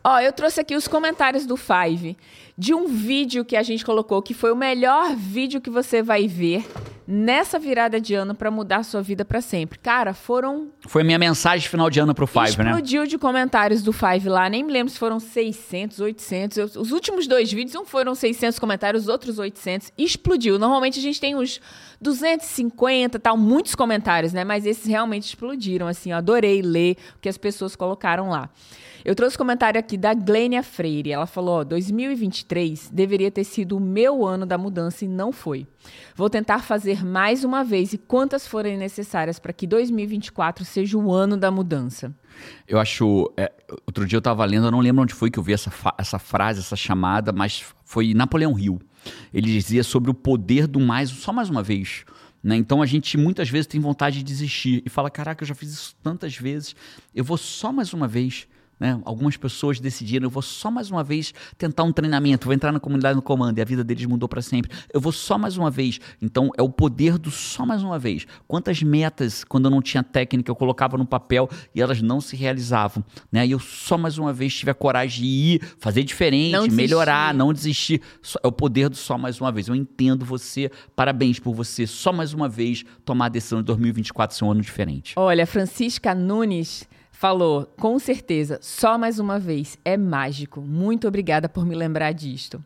Ó, eu trouxe aqui os comentários do Five. De um vídeo que a gente colocou, que foi o melhor vídeo que você vai ver nessa virada de ano para mudar a sua vida para sempre. Cara, foram. Foi a minha mensagem final de ano pro Five, Explodiu né? Explodiu de comentários do Five lá. Nem me lembro se foram 600, 800. Os últimos dois vídeos não foram 600 comentários, os outros 800. Explodiu. Normalmente a gente tem uns 250, tal, muitos comentários, né? Mas esses realmente explodiram. Assim, eu adorei ler o que as pessoas colocaram lá. Eu trouxe comentário aqui da Glênia Freire. Ela falou: ó, 2023 deveria ter sido o meu ano da mudança e não foi. Vou tentar fazer mais uma vez e quantas forem necessárias para que 2024 seja o ano da mudança. Eu acho. É, outro dia eu estava lendo, eu não lembro onde foi que eu vi essa, essa frase, essa chamada, mas foi Napoleão Hill. Ele dizia sobre o poder do mais, só mais uma vez. Né? Então a gente muitas vezes tem vontade de desistir e fala: caraca, eu já fiz isso tantas vezes, eu vou só mais uma vez. Né? Algumas pessoas decidiram, eu vou só mais uma vez tentar um treinamento, vou entrar na comunidade no comando e a vida deles mudou para sempre. Eu vou só mais uma vez. Então é o poder do só mais uma vez. Quantas metas, quando eu não tinha técnica, eu colocava no papel e elas não se realizavam. Né? E eu só mais uma vez tive a coragem de ir, fazer diferente, não melhorar, não desistir. É o poder do só mais uma vez. Eu entendo você, parabéns por você, só mais uma vez tomar a decisão de 2024 ser um ano diferente. Olha, Francisca Nunes falou: com certeza, só mais uma vez, é mágico. Muito obrigada por me lembrar disto.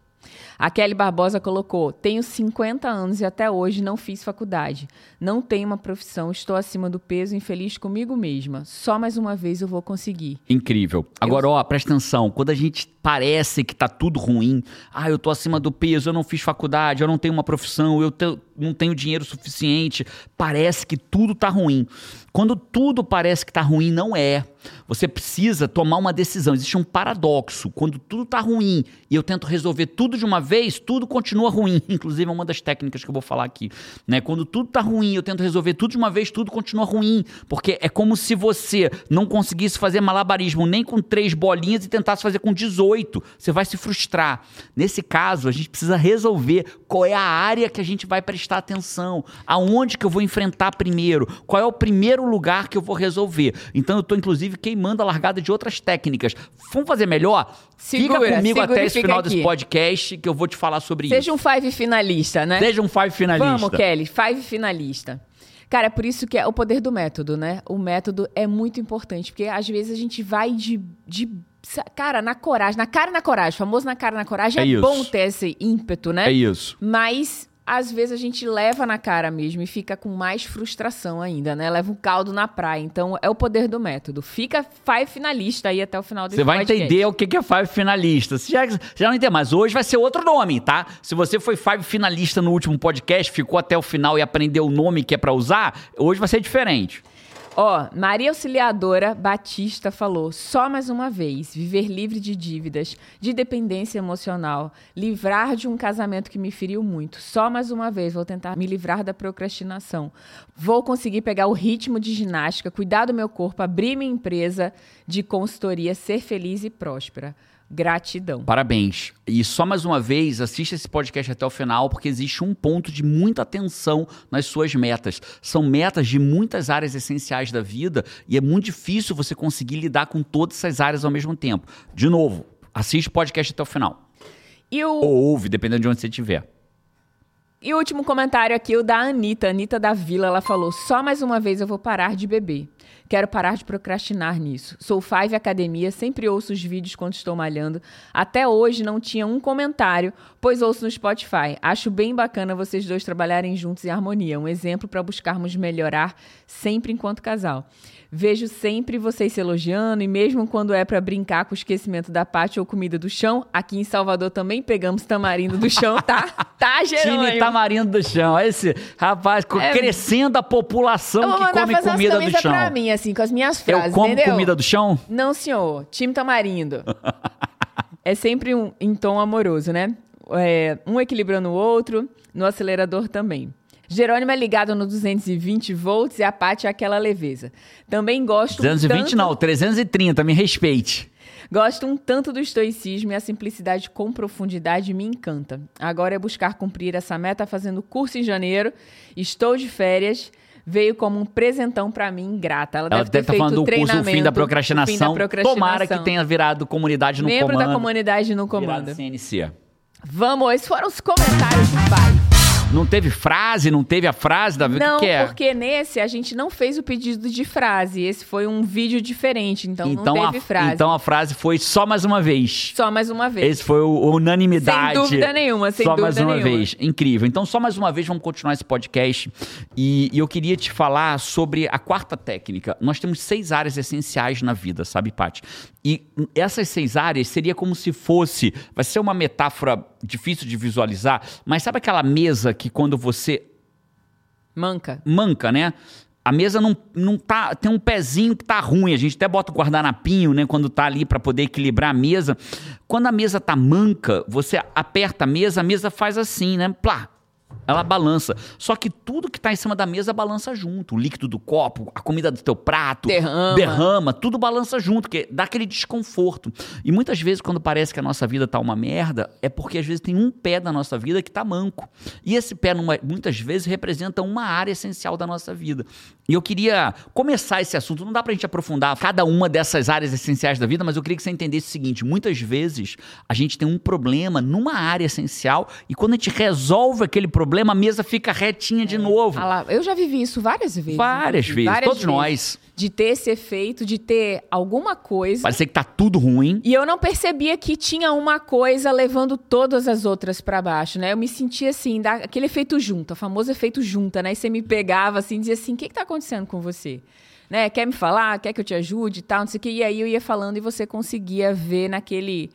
A Kelly Barbosa colocou: Tenho 50 anos e até hoje não fiz faculdade. Não tenho uma profissão, estou acima do peso, infeliz comigo mesma. Só mais uma vez eu vou conseguir. Incrível. Agora, eu... ó, presta atenção. Quando a gente parece que tá tudo ruim, ah, eu tô acima do peso, eu não fiz faculdade, eu não tenho uma profissão, eu te... não tenho dinheiro suficiente, parece que tudo tá ruim. Quando tudo parece que tá ruim, não é. Você precisa tomar uma decisão. Existe um paradoxo. Quando tudo está ruim e eu tento resolver tudo de uma vez, tudo continua ruim. Inclusive, é uma das técnicas que eu vou falar aqui. Né? Quando tudo está ruim e eu tento resolver tudo de uma vez, tudo continua ruim. Porque é como se você não conseguisse fazer malabarismo nem com três bolinhas e tentasse fazer com 18. Você vai se frustrar. Nesse caso, a gente precisa resolver qual é a área que a gente vai prestar atenção. Aonde que eu vou enfrentar primeiro? Qual é o primeiro lugar que eu vou resolver? Então, eu estou, inclusive, queimando a largada de outras técnicas. Vamos fazer melhor? Segura, fica comigo segura até esse final aqui. desse podcast que eu vou te falar sobre Seja isso. Seja um five finalista, né? Seja um five finalista. Vamos, Kelly, five finalista. Cara, é por isso que é o poder do método, né? O método é muito importante, porque às vezes a gente vai de, de cara, na coragem, na cara e na coragem, famoso na cara e na coragem, é, é bom ter esse ímpeto, né? É isso. Mas às vezes a gente leva na cara mesmo e fica com mais frustração ainda, né? Leva um caldo na praia. Então é o poder do método. Fica five finalista aí até o final desse Você vai podcast. entender o que é five finalista. Você já, já não entende, mas hoje vai ser outro nome, tá? Se você foi five finalista no último podcast, ficou até o final e aprendeu o nome que é para usar, hoje vai ser diferente. Ó, Maria Auxiliadora Batista falou: só mais uma vez, viver livre de dívidas, de dependência emocional, livrar de um casamento que me feriu muito. Só mais uma vez vou tentar me livrar da procrastinação. Vou conseguir pegar o ritmo de ginástica, cuidar do meu corpo, abrir minha empresa de consultoria, ser feliz e próspera. Gratidão. Parabéns. E só mais uma vez, assista esse podcast até o final, porque existe um ponto de muita atenção nas suas metas. São metas de muitas áreas essenciais da vida e é muito difícil você conseguir lidar com todas essas áreas ao mesmo tempo. De novo, assiste o podcast até o final. E o... Ou ouve, dependendo de onde você estiver. E o último comentário aqui, o da Anitta, Anitta da Vila, ela falou: só mais uma vez eu vou parar de beber. Quero parar de procrastinar nisso. Sou Five Academia, sempre ouço os vídeos quando estou malhando. Até hoje não tinha um comentário, pois ouço no Spotify. Acho bem bacana vocês dois trabalharem juntos em harmonia. Um exemplo para buscarmos melhorar sempre enquanto casal. Vejo sempre vocês se elogiando e mesmo quando é para brincar com o esquecimento da parte ou comida do chão, aqui em Salvador também pegamos tamarindo do chão, tá? Tá, Jerônimo? Time tamarindo do chão. Esse rapaz, é, crescendo a população que come comida do chão. pra mim, assim, com as minhas frases, Eu como entendeu? comida do chão? Não, senhor. Time tamarindo. é sempre um, em tom amoroso, né? É, um equilibrando o outro, no acelerador também. Jerônimo é ligado no 220 volts e a Paty é aquela leveza. Também gosto 220 tanto... não, 330, me respeite. Gosto um tanto do estoicismo e a simplicidade com profundidade me encanta. Agora é buscar cumprir essa meta fazendo curso em janeiro. Estou de férias veio como um presentão para mim, grata. Ela, Ela deve ter tá feito falando do curso o fim da procrastinação. Fim da procrastinação. Tomara que tenha virado comunidade no Membro comando. Membro da comunidade no comando. Virado CNC. Vamos, esses foram os comentários do pai. Não teve frase, não teve a frase, Davi? Não, o que, que é? porque nesse a gente não fez o pedido de frase. Esse foi um vídeo diferente, então, então não teve a, frase. Então a frase foi só mais uma vez. Só mais uma vez. Esse foi o unanimidade. Sem dúvida nenhuma, sem só dúvida mais uma nenhuma. vez. Incrível. Então, só mais uma vez, vamos continuar esse podcast. E, e eu queria te falar sobre a quarta técnica. Nós temos seis áreas essenciais na vida, sabe, Paty? E essas seis áreas seria como se fosse. Vai ser uma metáfora difícil de visualizar, mas sabe aquela mesa que quando você Manca. manca, né? A mesa não, não tá. Tem um pezinho que tá ruim. A gente até bota o guardanapinho, né? Quando tá ali para poder equilibrar a mesa. Quando a mesa tá manca, você aperta a mesa, a mesa faz assim, né? Plá. Ela balança. Só que tudo que tá em cima da mesa balança junto. O líquido do copo, a comida do teu prato, Derrama. derrama, tudo balança junto, que dá aquele desconforto. E muitas vezes, quando parece que a nossa vida tá uma merda, é porque às vezes tem um pé da nossa vida que tá manco. E esse pé, numa- muitas vezes, representa uma área essencial da nossa vida. E eu queria começar esse assunto. Não dá pra gente aprofundar cada uma dessas áreas essenciais da vida, mas eu queria que você entendesse o seguinte: muitas vezes a gente tem um problema numa área essencial e quando a gente resolve aquele problema, a mesa fica retinha de novo. Ah lá, eu já vivi isso várias vezes. Várias inclusive, vezes, várias todos nós. De ter esse efeito, de ter alguma coisa. Parecer que tá tudo ruim. E eu não percebia que tinha uma coisa levando todas as outras pra baixo, né? Eu me sentia assim, da- aquele efeito junta, o famoso efeito junta, né? E você me pegava assim, dizia assim: o que, que tá acontecendo com você? Né? Quer me falar? Quer que eu te ajude e tal? Não sei o que. E aí eu ia falando e você conseguia ver naquele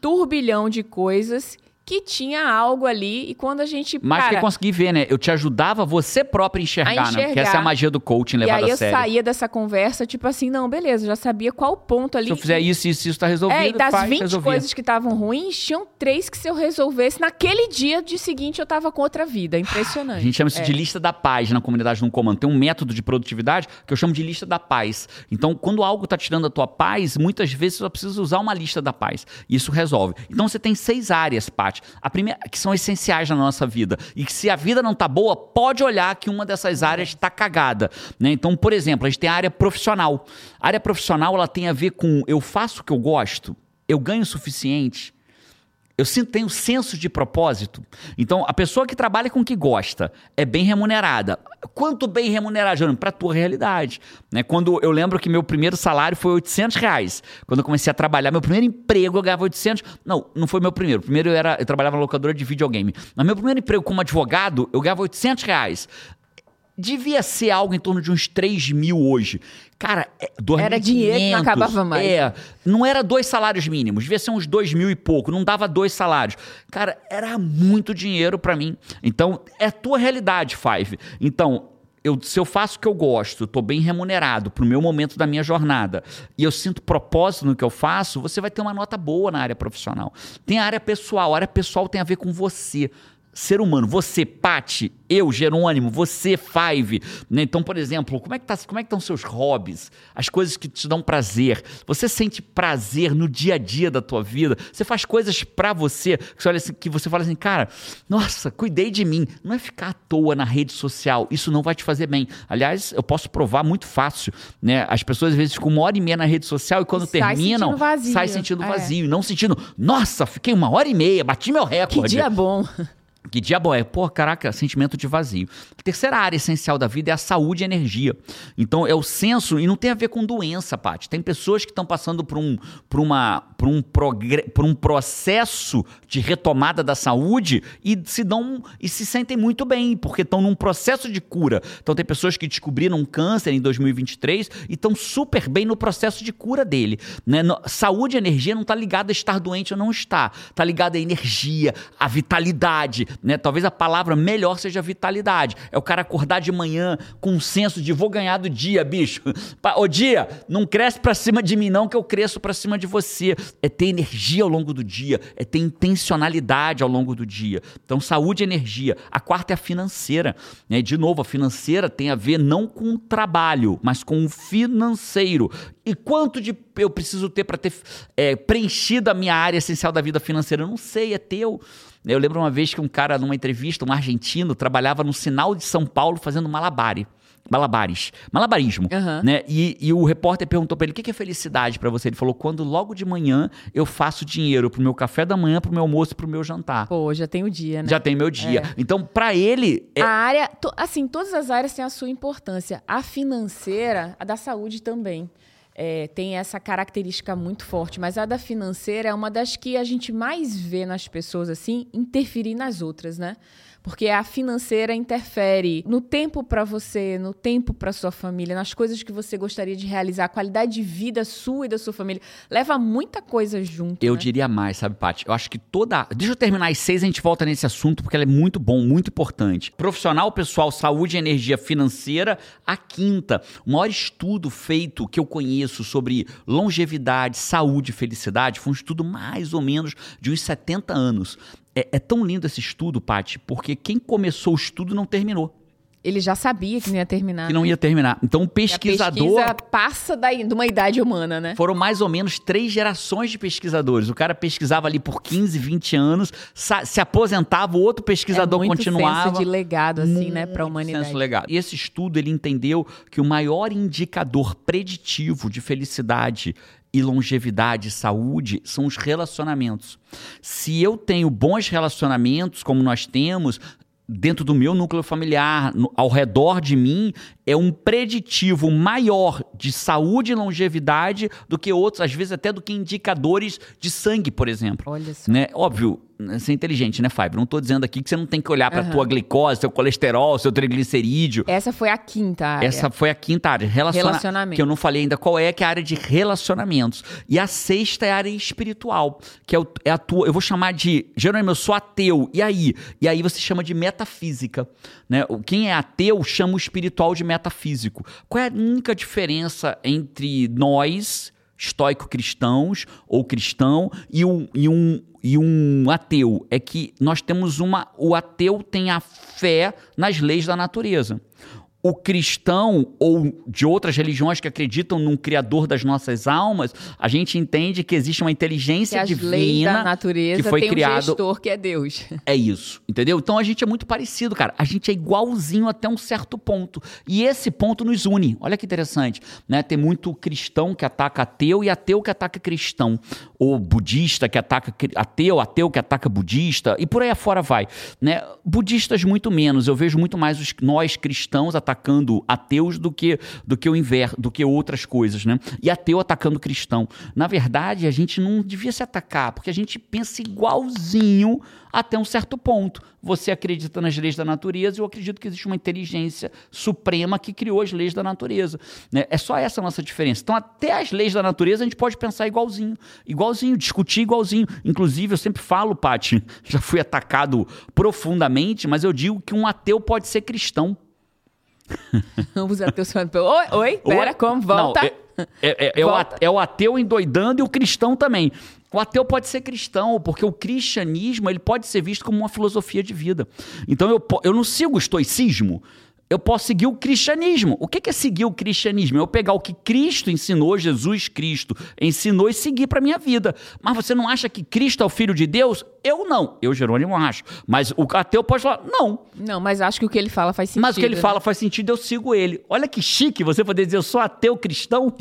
turbilhão de coisas que tinha algo ali. E quando a gente. Mas cara, que consegui ver, né? Eu te ajudava você própria a enxergar, A né? Porque enxergar. essa é a magia do coaching E levada aí a eu sério. saía dessa conversa, tipo assim, não, beleza, já sabia qual ponto ali. Se eu fizer isso, isso, isso tá resolvido. É, e das faz, 20 resolvia. coisas que estavam ruins, tinham três que se eu resolvesse, naquele dia de seguinte eu tava com outra vida. Impressionante. A gente chama isso É. de lista da paz na comunidade no comando. Tem um método de produtividade que eu chamo de lista da paz. Então, quando algo está tirando a tua paz, muitas vezes você só precisa usar uma lista da paz. E isso resolve. Então, você tem seis áreas, Paty, a primeira, que são essenciais na nossa vida. E que se a vida não tá boa, pode olhar que uma dessas áreas está cagada. Né? Então, por exemplo, a gente tem a área profissional. A área profissional ela tem a ver com eu faço o que eu gosto, eu ganho o suficiente, eu sinto, tenho senso de propósito. Então, a pessoa que trabalha com o que gosta é bem remunerada. Quanto bem remunerada, Para a tua realidade. Né? Quando eu lembro que meu primeiro salário foi 800 reais. Quando eu comecei a trabalhar, meu primeiro emprego eu ganhava 800. Não, não foi meu primeiro. Primeiro eu, era, eu trabalhava na locadora de videogame. Mas meu primeiro emprego como advogado, eu ganhava 800 reais. Devia ser algo em torno de uns 3 mil hoje. Cara, é, 2.500, Era dinheiro que não acabava mais. É, não era dois salários mínimos, devia ser uns dois mil e pouco, não dava dois salários. Cara, era muito dinheiro pra mim. Então, é a tua realidade, Five. Então, eu, se eu faço o que eu gosto, tô bem remunerado pro meu momento da minha jornada, e eu sinto propósito no que eu faço, você vai ter uma nota boa na área profissional. Tem a área pessoal, a área pessoal tem a ver com você. Ser humano, você, Pati, eu, Jerônimo, você, Five. Né? Então, por exemplo, como é que tá, como é que estão seus hobbies? As coisas que te dão prazer. Você sente prazer no dia a dia da tua vida? Você faz coisas pra você que você, olha assim, que você fala assim, cara, nossa, cuidei de mim. Não é ficar à toa na rede social. Isso não vai te fazer bem. Aliás, eu posso provar muito fácil, né? As pessoas às vezes ficam uma hora e meia na rede social e quando sai terminam, sentindo vazio. sai sentindo É. vazio, e não sentindo, nossa, fiquei uma hora e meia, bati meu Que recorde. dia bom. Que dia bom é, pô, caraca, sentimento de vazio. A terceira área essencial da vida é a saúde e energia. Então é o senso, e não tem a ver com doença, Paty. Tem pessoas que estão passando por um, por, uma, por, um por um processo de retomada da saúde e se dão e se sentem muito bem, porque estão num processo de cura. Então tem pessoas que descobriram um câncer em 2023 e estão super bem no processo de cura dele. Né? Saúde e energia não está ligada a estar doente ou não estar. Está ligada à energia, à vitalidade. Né? Talvez a palavra melhor seja vitalidade. É o cara acordar de manhã com um senso de vou ganhar do dia, bicho. Ô dia, não cresce pra cima de mim não que eu cresço pra cima de você. É ter energia ao longo do dia, é ter intencionalidade ao longo do dia. Então saúde e energia. A quarta é a financeira. Né? De novo, a financeira tem a ver não com o trabalho, mas com o financeiro. E quanto de eu preciso ter para ter é, preenchido a minha área essencial da vida financeira? Eu não sei, é teu. Eu lembro uma vez que um cara, numa entrevista, um argentino, trabalhava no sinal de São Paulo fazendo malabare. malabares, malabarismo, Aham. né? E, e o repórter perguntou pra ele, o que que é felicidade pra você? Ele falou, quando logo de manhã eu faço dinheiro pro meu café da manhã, pro meu almoço e pro meu jantar. Pô, já tem o dia, né? Já tem meu dia. Então, pra ele, é- A área, assim, todas as áreas têm a sua importância. A financeira, a da saúde também. É, tem essa característica muito forte, mas a da financeira é uma das que a gente mais vê nas pessoas assim interferir nas outras, né? Porque a financeira interfere no tempo para você, no tempo para sua família, nas coisas que você gostaria de realizar, a qualidade de vida sua e da sua família. Leva muita coisa junto. Eu né? diria mais, sabe, Paty? Eu acho que toda. Deixa eu terminar as seis a gente volta nesse assunto, porque ela é muito bom, muito importante. Profissional, pessoal, saúde e energia financeira. A quinta, o maior estudo feito que eu conheço sobre longevidade, saúde e felicidade foi um estudo mais ou menos de uns 70 anos. É, é tão lindo esse estudo, Paty, porque quem começou o estudo não terminou. Ele já sabia que não ia terminar. Que não ia terminar. Então, o pesquisador. A pesquisa passa da, de uma idade humana, né? Foram mais ou menos três gerações de pesquisadores. O cara pesquisava ali por 15, 20 anos, se aposentava, o outro pesquisador é muito continuava. senso de legado, assim, né, Muito humanidade. senso legal. E esse estudo ele entendeu que o maior indicador preditivo de felicidade e longevidade e saúde são os relacionamentos. Se eu tenho bons relacionamentos, como nós temos, dentro do meu núcleo familiar, no- ao redor de mim, é um preditivo maior de saúde e longevidade do que outros, às vezes até do que indicadores de sangue, por exemplo. Olha só. Né? Óbvio, você é inteligente, né, Fábio? Não tô dizendo aqui que você não tem que olhar para Aham. tua glicose, seu colesterol, seu triglicerídeo. Essa foi a quinta área. Essa foi a quinta área, relaciona... Relacionamento. que eu não falei ainda qual é, que é a área de relacionamentos. E a sexta é a área espiritual, que é, o- é a tua, eu vou chamar de, Jerônimo, eu sou ateu, e aí? E aí você chama de metafísica, né? Quem é ateu chama o espiritual de metafísico. Qual é a única diferença entre nós, estoico-cristãos ou cristão, e um, e um e um ateu é que nós temos uma. O ateu tem a fé nas leis da natureza. O cristão ou de outras religiões que acreditam num criador das nossas almas, a gente entende que existe uma Que inteligência leis divina da natureza que foi tem criado um gestor que é Deus. é isso, entendeu? Então a gente é muito parecido, cara. A gente é igualzinho até um certo ponto. E esse ponto nos une. Olha que interessante, né? Tem muito cristão que ataca ateu e ateu que ataca cristão. Ou budista que ataca ateu, ateu que ataca budista, e por aí afora vai, né? Budistas muito menos. Eu vejo muito mais os, nós cristãos atacando ateus do que do que o inverso, do que outras coisas, né? E ateu atacando cristão. Na verdade, a gente não devia se atacar, porque a gente pensa igualzinho até um certo ponto. Você acredita nas leis da natureza, eu acredito que existe uma inteligência suprema que criou as leis da natureza. né? É só essa a nossa diferença. Então, até as leis da natureza a gente pode pensar igualzinho. Igualzinho, discutir igualzinho. Inclusive, eu sempre falo, Paty, já fui atacado profundamente, mas eu digo que um ateu pode ser cristão. Ambos ateus falando, oi, oi, pera, como? Volta. Não, é, é- é- é o é o ateu endoidando e o cristão também. O ateu pode ser cristão, porque o cristianismo ele pode ser visto como uma filosofia de vida. Então eu, eu não sigo o estoicismo, eu posso seguir o cristianismo. O que é seguir o cristianismo? É eu pegar o que Cristo ensinou, Jesus Cristo ensinou e seguir para minha vida. Mas você não acha que Cristo é o Filho de Deus? Eu não. Eu, Jerônimo, acho. Mas o ateu pode falar, não. Não, mas acho que o que ele fala faz sentido. Mas o que ele né? fala faz sentido, eu sigo ele. Olha que chique você poder dizer, eu sou ateu cristão.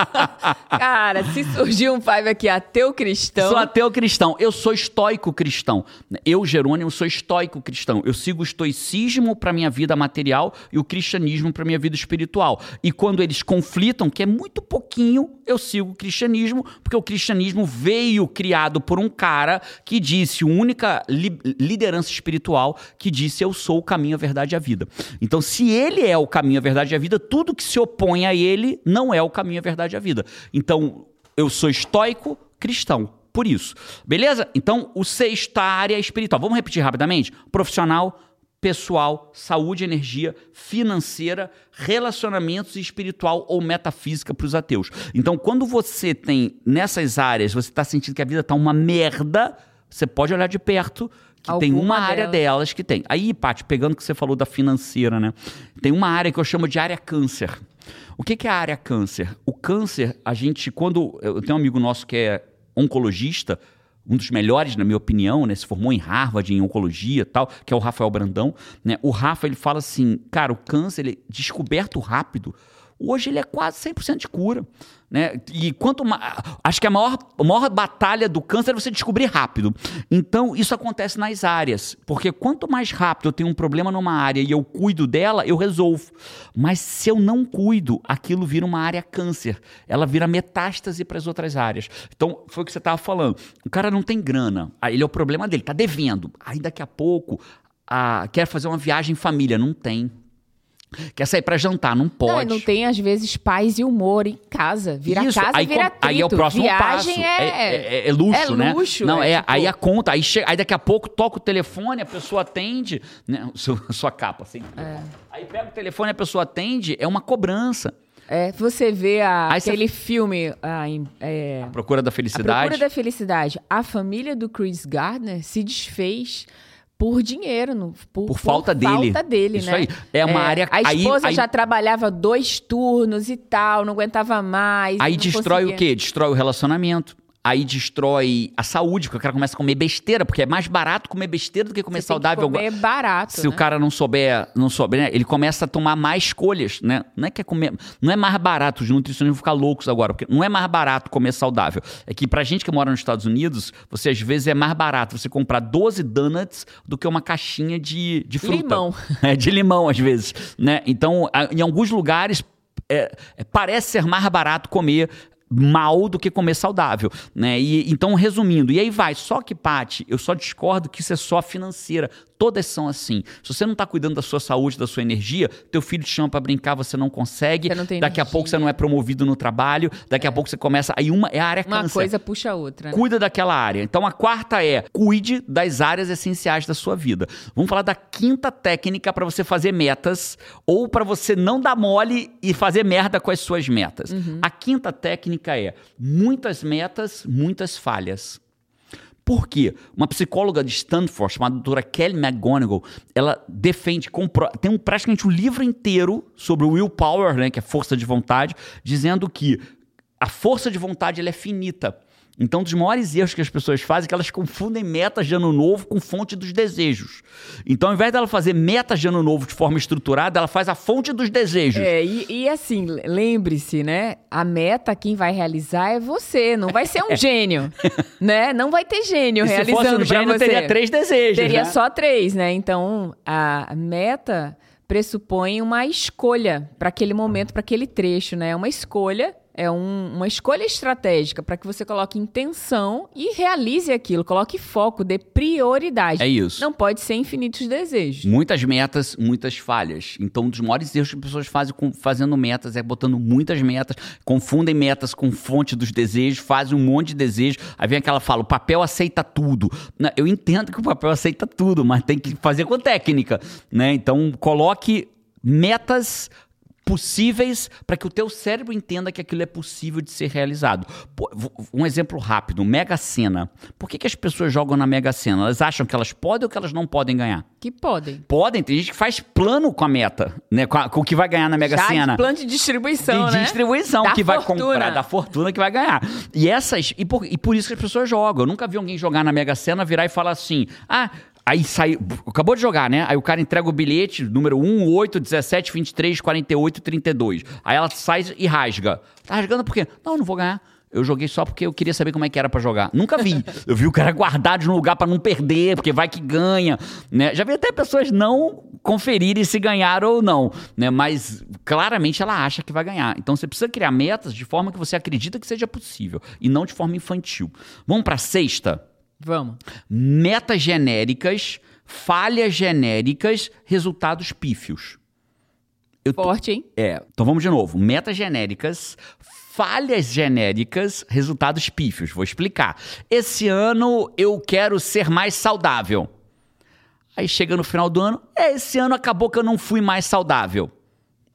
Cara, se surgir um Five aqui, ateu cristão. Sou ateu cristão. Eu sou estoico cristão. Eu, Jerônimo, sou estoico cristão. Eu sigo o estoicismo para minha vida material e o cristianismo para minha vida espiritual. E quando eles conflitam, que é muito pouquinho, eu sigo o cristianismo, porque o cristianismo veio criado por um cara que disse, única li- liderança espiritual que disse eu sou o caminho, a verdade e a vida. Então, se ele é o caminho, a verdade e a vida, tudo que se opõe a ele não é o caminho, a verdade e a vida. Então, eu sou estoico cristão. Por isso. Beleza? Então, o sexta área espiritual. Vamos repetir rapidamente? Profissional, pessoal, saúde, energia, financeira, relacionamentos e espiritual ou metafísica para os ateus. Então, quando você tem nessas áreas, você está sentindo que a vida está uma merda, você pode olhar de perto que tem Alguma uma área delas. delas que tem. Aí, Paty, pegando o que você falou da financeira, né? Tem uma área que eu chamo de área câncer. O que que é a área câncer? O câncer, a gente, quando. Eu tenho um amigo nosso que é oncologista, um dos melhores, na minha opinião, né? Se formou em Harvard, em oncologia tal, que é o Rafael Brandão, né? O Rafa, ele fala assim, cara, o câncer, ele é descoberto rápido, hoje ele é quase 100% de cura. Né? E quanto mais. Acho que a maior, a maior batalha do câncer é você descobrir rápido. Então, isso acontece nas áreas. Porque quanto mais rápido eu tenho um problema numa área e eu cuido dela, eu resolvo. Mas se eu não cuido, aquilo vira uma área câncer. Ela vira metástase para as outras áreas. Então, foi o que você estava falando. O cara não tem grana. Aí ele é o problema dele, tá devendo. Aí daqui a pouco. Ah, quer fazer uma viagem em família, não tem. Quer sair para jantar, não pode. Não, não tem, às vezes, paz e humor em casa. Vira Isso, casa, aí, vira com- aí é o próximo Viagem passo. É, É, é- é luxo, é né? luxo, Não, é é, tipo- aí a conta, aí, chega, aí daqui a pouco toca o telefone, a pessoa atende, né? o seu- a sua capa, assim. É. Aí pega o telefone, a pessoa atende, é uma cobrança. É, você vê a- Aí você- aquele filme... a é, Procura da A felicidade. Procura da Felicidade. A família do Chris Gardner se desfez por dinheiro, no- por, Por falta dele. falta dele, Isso né? aí. É uma área- A aí- esposa aí- já trabalhava dois turnos e tal, não aguentava mais. Aí destrói o conseguia. quê? Destrói o relacionamento. Aí destrói a saúde, porque o cara começa a comer besteira, porque é mais barato comer besteira do que comer Você saudável. comer barato, Se o né? cara não souber, não souber, né? ele começa a tomar mais escolhas, né? Não é que é comer, não é mais barato, os nutricionistas vão ficar loucos agora, porque não é mais barato comer saudável. É que pra gente que mora nos Estados Unidos, você às vezes é mais barato você comprar 12 donuts do que uma caixinha de, de fruta. Limão. É, de limão às vezes, né? Então, em alguns lugares é, é, parece ser mais barato comer mal do que comer saudável, né? E então resumindo, e aí vai, só que Pati, eu só discordo que isso é só financeira. Todas são assim. Se você não tá cuidando da sua saúde, da sua energia, teu filho te chama pra brincar, você não consegue. Você não tem daqui a energia. pouco você não é promovido no trabalho, daqui a pouco você começa, aí uma é a área Uma câncer. coisa puxa a outra. né? Cuida daquela área. Então a quarta é cuide das áreas essenciais da sua vida. Vamos falar da quinta técnica para você fazer metas ou para você não dar mole e fazer merda com as suas metas. Uhum. A quinta técnica é muitas metas, muitas falhas. Por quê? Uma psicóloga de Stanford, chamada doutora Kelly McGonigal, ela defende, tem um, praticamente um livro inteiro sobre o willpower, né, que é força de vontade, dizendo que a força de vontade ela é finita. Então, um dos maiores erros que as pessoas fazem é que elas confundem metas de ano novo com fonte dos desejos. Então, ao invés dela fazer metas de ano novo de forma estruturada, ela faz a fonte dos desejos. É, e, e assim, lembre-se, né? A meta, quem vai realizar é você, não vai ser um gênio, né? Não vai ter gênio E se realizando fosse um gênio, você. teria três desejos. Teria né? só três, né? Então, a meta pressupõe uma escolha para aquele momento, para aquele trecho, né? É uma escolha, é um- uma escolha estratégica para que você coloque intenção e realize aquilo, coloque foco, dê prioridade. É isso. Não pode ser infinitos desejos. Muitas metas, muitas falhas. Então, um dos maiores erros que as pessoas fazem com- fazendo metas é botando muitas metas, confundem metas com fonte dos desejos, fazem um monte de desejos. Aí vem aquela fala: o papel aceita tudo. Né, Eu entendo que o papel aceita tudo, mas tem que fazer com técnica. Né? Então, coloque metas possíveis para que o teu cérebro entenda que aquilo é possível de ser realizado. Um exemplo rápido, Mega Sena. Por que, que as pessoas jogam na Mega Sena? Elas acham que elas podem ou que elas não podem ganhar? Que podem. Podem, tem gente que faz plano com a meta, né? Com, a- com o que vai ganhar na Mega Já Sena. de plano de distribuição, de né? distribuição, Da que vai fortuna. comprar da fortuna que vai ganhar. E essas. E por, e por isso que as pessoas jogam. Eu nunca vi alguém jogar na Mega Sena, virar e falar assim: ah. Aí sai, acabou de jogar, né? Aí o cara entrega o bilhete, número 1, 8, 17, 23, 48, 32. Aí ela sai e rasga. Tá rasgando por quê? Não, não vou ganhar. Eu joguei só porque eu queria saber como é que era pra jogar. Nunca vi. Eu vi o cara guardado no lugar pra não perder, porque vai que ganha, né? Já vi até pessoas não conferirem se ganharam ou não, né? Mas claramente ela acha que vai ganhar. Então você precisa criar metas de forma que você acredita que seja possível e não de forma infantil. Vamos pra sexta? Vamos. Metas genéricas, falhas genéricas, resultados pífios. Eu tô- Forte, hein? é, então vamos de novo. Metas genéricas, falhas genéricas, resultados pífios. Vou explicar. Esse ano eu quero ser mais saudável. Aí chega no final do ano, é, esse ano acabou que eu não fui mais saudável.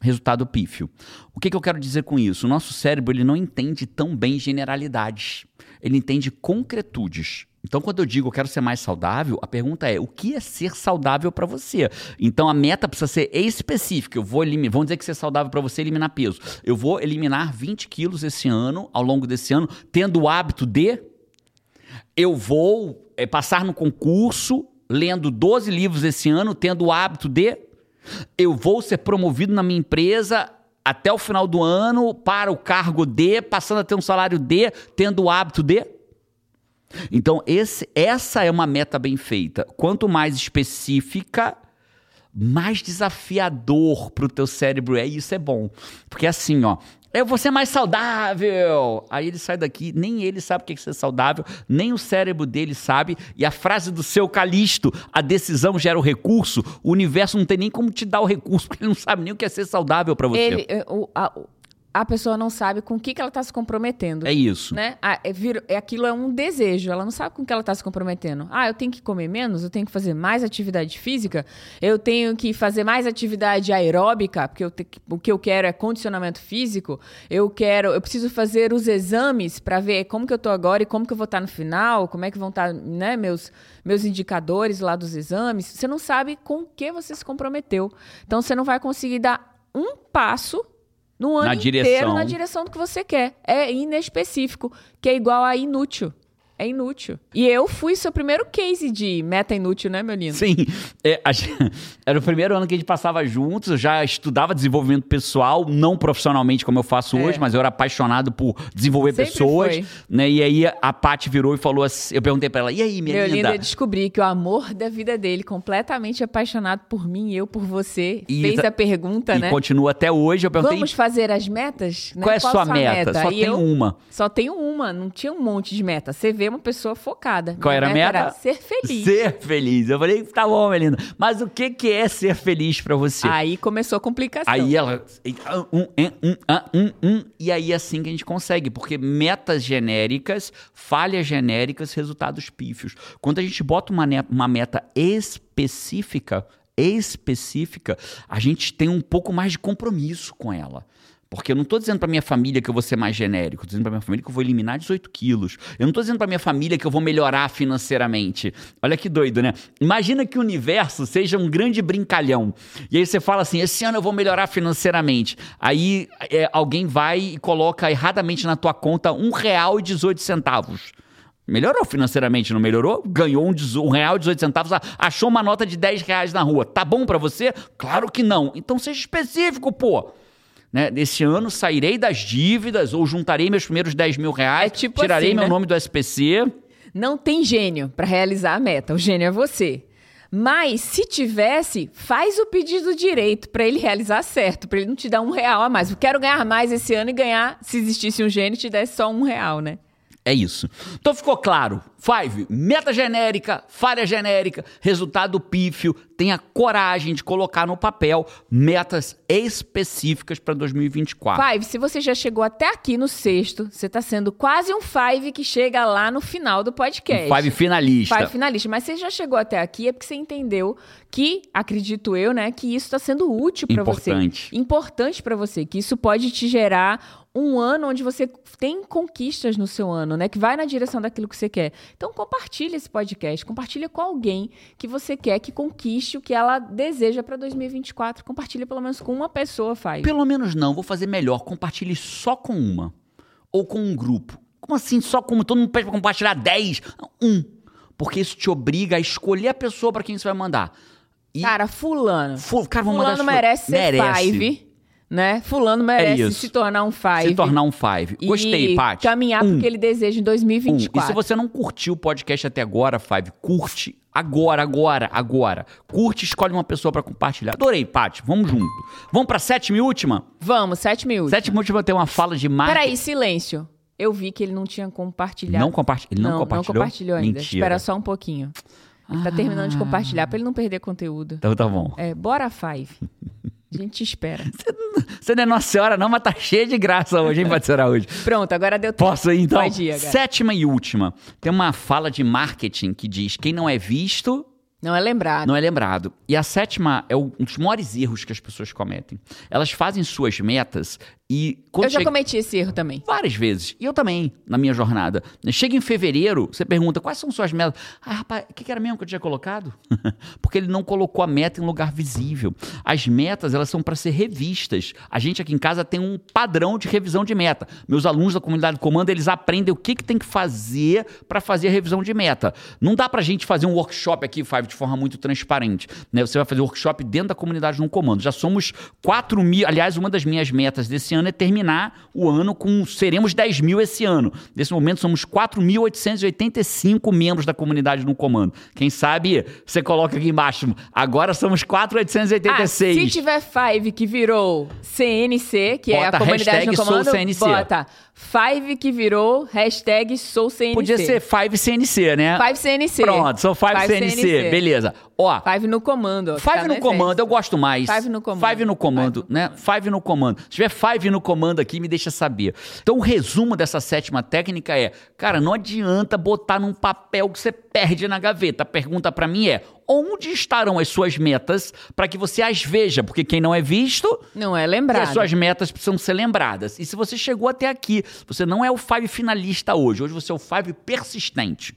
Resultado pífio. O que, que eu quero dizer com isso? O nosso cérebro ele não entende tão bem generalidades. Ele entende concretudes. Então, quando eu digo eu quero ser mais saudável, a pergunta é: o que é ser saudável para você? Então, a meta precisa ser específica. Eu vou eliminar. Vamos dizer que ser saudável para você é eliminar peso. Eu vou eliminar 20 quilos esse ano, ao longo desse ano, tendo o hábito de Eu vou é, passar no concurso, lendo 12 livros esse ano, tendo o hábito de. Eu vou ser promovido na minha empresa até o final do ano para o cargo D, passando a ter um salário D, tendo o hábito de. Então, esse, essa é uma meta bem feita. Quanto mais específica, mais desafiador para o teu cérebro é. E isso é bom. Porque assim, ó, eu vou ser mais saudável. Aí ele sai daqui, nem ele sabe o que é ser saudável, nem o cérebro dele sabe. E a frase do seu Calisto, a decisão gera o recurso, o universo não tem nem como te dar o recurso, porque ele não sabe nem o que é ser saudável para você. Ele, eh, o, a, a pessoa não sabe com o que, que ela está se comprometendo. É isso. Né? Ah, é, vir, é, aquilo é um desejo, ela não sabe com o que ela está se comprometendo. Ah, eu tenho que comer menos, eu tenho que fazer mais atividade física, eu tenho que fazer mais atividade aeróbica, porque eu te, o que eu quero é condicionamento físico, eu quero, eu preciso fazer os exames para ver como que eu estou agora e como que eu vou estar tá no final, como é que vão estar tá, né, meus, meus indicadores lá dos exames. Você não sabe com o que você se comprometeu. Então você não vai conseguir dar um passo no ano na inteiro direção. na direção do que você quer. É inespecífico, que é igual a inútil. É inútil. E eu fui seu primeiro case de meta inútil, né, meu lindo? Sim. É, a, era o primeiro ano que a gente passava juntos. Eu já estudava desenvolvimento pessoal, não profissionalmente como eu faço é. hoje, mas eu era apaixonado por desenvolver Sempre pessoas. Foi. Né? E aí a Paty virou e falou assim: eu perguntei pra ela, e aí, minha meu linda? eu descobri que o amor da vida dele, completamente apaixonado por mim e eu por você, e fez a pergunta, e né? E continua até hoje. Eu perguntei. Vamos fazer as metas? Né? Qual é a sua meta? meta? Só e tem eu, uma. Só tenho uma, não tinha um monte de meta. Você vê uma pessoa focada. Qual era a meta? Era ser feliz. Ser feliz. Eu falei, tá bom, Melinda. Mas o que, que é ser feliz para você? Aí começou a complicação. Aí ela. Um, um, um, um, e aí é assim que a gente consegue, porque metas genéricas, falhas genéricas, resultados pífios. Quando a gente bota uma, uma meta específica, específica, a gente tem um pouco mais de compromisso com ela. Porque eu não estou dizendo para minha família que eu vou ser mais genérico, estou dizendo para minha família que eu vou eliminar 18 quilos. Eu não estou dizendo para minha família que eu vou melhorar financeiramente. Olha que doido, né? Imagina que o universo seja um grande brincalhão. E aí você fala assim: esse ano eu vou melhorar financeiramente. Aí é, alguém vai e coloca erradamente na tua conta um real e 18 centavos. Melhorou financeiramente, não melhorou? Ganhou um, um real e 18 centavos, achou uma nota de 10 reais na rua. Tá bom para você? Claro que não. Então seja específico, pô né? Nesse ano sairei das dívidas ou juntarei meus primeiros 10 mil reais, é tipo tirarei assim, meu né? nome do SPC. Não tem gênio para realizar a meta, o gênio é você. Mas se tivesse, faz o pedido direito para ele realizar certo, para ele não te dar um real a mais. Eu quero ganhar mais esse ano e ganhar, se existisse um gênio, te desse só um real, né? É isso. Então ficou claro. Five, meta genérica, falha genérica, resultado pífio. Tenha coragem de colocar no papel metas específicas para 2024. Five, se você já chegou até aqui no sexto, você está sendo quase um Five que chega lá no final do podcast. Um five finalista. Five finalista. Mas você já chegou até aqui é porque você entendeu que, acredito eu, né, que isso está sendo útil para você. Importante. Importante para você. Que isso pode te gerar um ano onde você tem conquistas no seu ano, né? Que vai na direção daquilo que você quer. Então compartilhe esse podcast, compartilhe com alguém que você quer que conquiste o que ela deseja para 2024. Compartilhe pelo menos com uma pessoa, faz. Pelo menos não, vou fazer melhor. Compartilhe só com uma ou com um grupo. Como assim só com todo mundo pede para compartilhar 10? Um. Porque isso te obriga a escolher a pessoa para quem você vai mandar. E... Cara, fulano. Fu... Cara, fulano mandar merece ser merece. five né? Fulano merece é se tornar um five. Se tornar um five. Gostei, Paty. caminhar um. porque ele deseja em 2024. Um. E se você não curtiu o podcast até agora, Five, curte agora, agora, agora. Curte, escolhe uma pessoa para compartilhar. Adorei, Paty. Vamos junto. Vamos pra sétima e última? Vamos, sétima e última. Sétima e última tem uma fala de marketing. Peraí, silêncio. Eu vi que ele não tinha compartilhado. Não, compartilhou. ele não, não compartilhou? Não compartilhou ainda. Mentira. Espera só um pouquinho. Ele tá terminando de compartilhar pra ele não perder conteúdo. Então tá bom. É, bora, Five. A gente espera. Você não é Nossa Senhora, não, mas tá cheia de graça hoje, hein, Patrícia hoje. Pronto, agora deu tempo. Posso ir, então? Pode ir, agora. Sétima e última. Tem uma fala de marketing que diz: quem não é visto. Não é lembrado. Não é lembrado. E a sétima é um dos maiores erros que as pessoas cometem. Elas fazem suas metas E Eu já chega- cometi esse erro também. Várias vezes. E eu também, na minha jornada. Chega em fevereiro, você pergunta quais são suas metas. Ah, rapaz, o que que era mesmo que eu tinha colocado? Porque ele não colocou a meta em lugar visível. As metas, elas são para ser revistas. A gente aqui em casa tem um padrão de revisão de meta. Meus alunos da comunidade do comando, eles aprendem o que, que tem que fazer para fazer a revisão de meta. Não dá pra gente fazer um workshop aqui, Five, de forma muito transparente. Né? Você vai fazer workshop dentro da comunidade no comando. Já somos 4 mil. Aliás, uma das minhas metas desse ano é terminar o ano com. Seremos 10 mil esse ano. Nesse momento, somos 4.885 membros da comunidade no comando. Quem sabe você coloca aqui embaixo. Agora somos Ah, 4.886. se tiver Five que virou CNC, que é Bota a comunidade no comando, sou CNC. bota Five que virou hashtag sou CNC. Podia ser 5CNC, né? Five CNC. Pronto, sou 5CNC. Beleza. Ó, Five no comando. ó, Five tá no comando, eu gosto mais. Five no comando. Five no comando, Five no né? Five no comando. Se tiver Five no comando aqui, me deixa saber. Então, o resumo dessa sétima técnica é: cara, não adianta botar num papel que você perde na gaveta. A pergunta pra mim é: onde estarão as suas metas para que você as veja? Porque quem não é visto, Não é lembrado. as suas metas precisam ser lembradas. E se você chegou até aqui, você não é o Five finalista hoje. Hoje você é o Five persistente.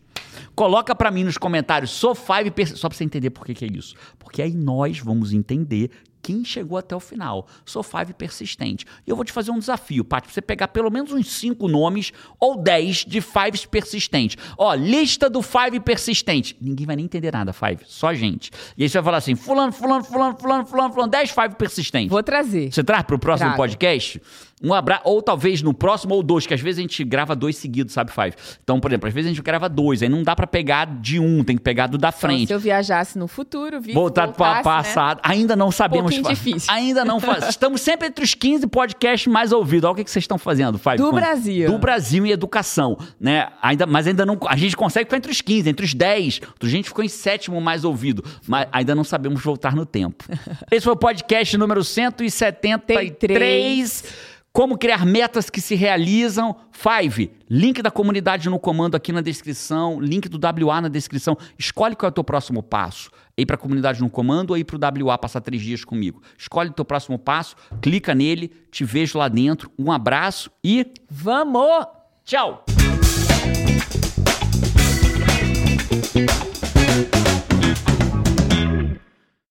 Coloca pra mim nos comentários, sou Five persistente. Só pra você entender por que, que é isso. Porque aí nós vamos entender quem chegou até o final. Sou Five persistente. E eu vou te fazer um desafio, Paty, pra você pegar pelo menos uns cinco nomes ou 10 de Fives persistentes. Ó, lista do Five persistente. Ninguém vai nem entender nada, Five. Só gente. E aí você vai falar assim: fulano, fulano, fulano, fulano, fulano, fulano, 10 Five persistentes. Vou trazer. Você traz pro próximo podcast? Um abraço, ou talvez no próximo ou dois, que às vezes a gente grava dois seguidos, sabe, Five? Então, por exemplo, às vezes a gente grava dois, aí não dá pra pegar de um, tem que pegar do da Então, frente. se eu viajasse no futuro, vi Voltar para voltasse, né? passado. Ainda não sabemos. fa- difícil. Ainda não faz. Estamos sempre entre os 15 podcasts mais ouvidos. Olha o que, que vocês estão fazendo, Five. Do Com- Brasil. Do Brasil em educação, né? Ainda, mas ainda não. A gente consegue ficar entre os 15, entre os 10. A gente ficou em sétimo mais ouvido. Mas ainda não sabemos voltar no tempo. Esse foi o podcast número 173. Como criar metas que se realizam. Five, link da comunidade no comando aqui na descrição, link do WA na descrição. Escolhe qual é o teu próximo passo. Ir para a comunidade no comando ou ir para o WA passar três dias comigo. Escolhe o teu próximo passo, clica nele, te vejo lá dentro. Um abraço e Vamos! tchau!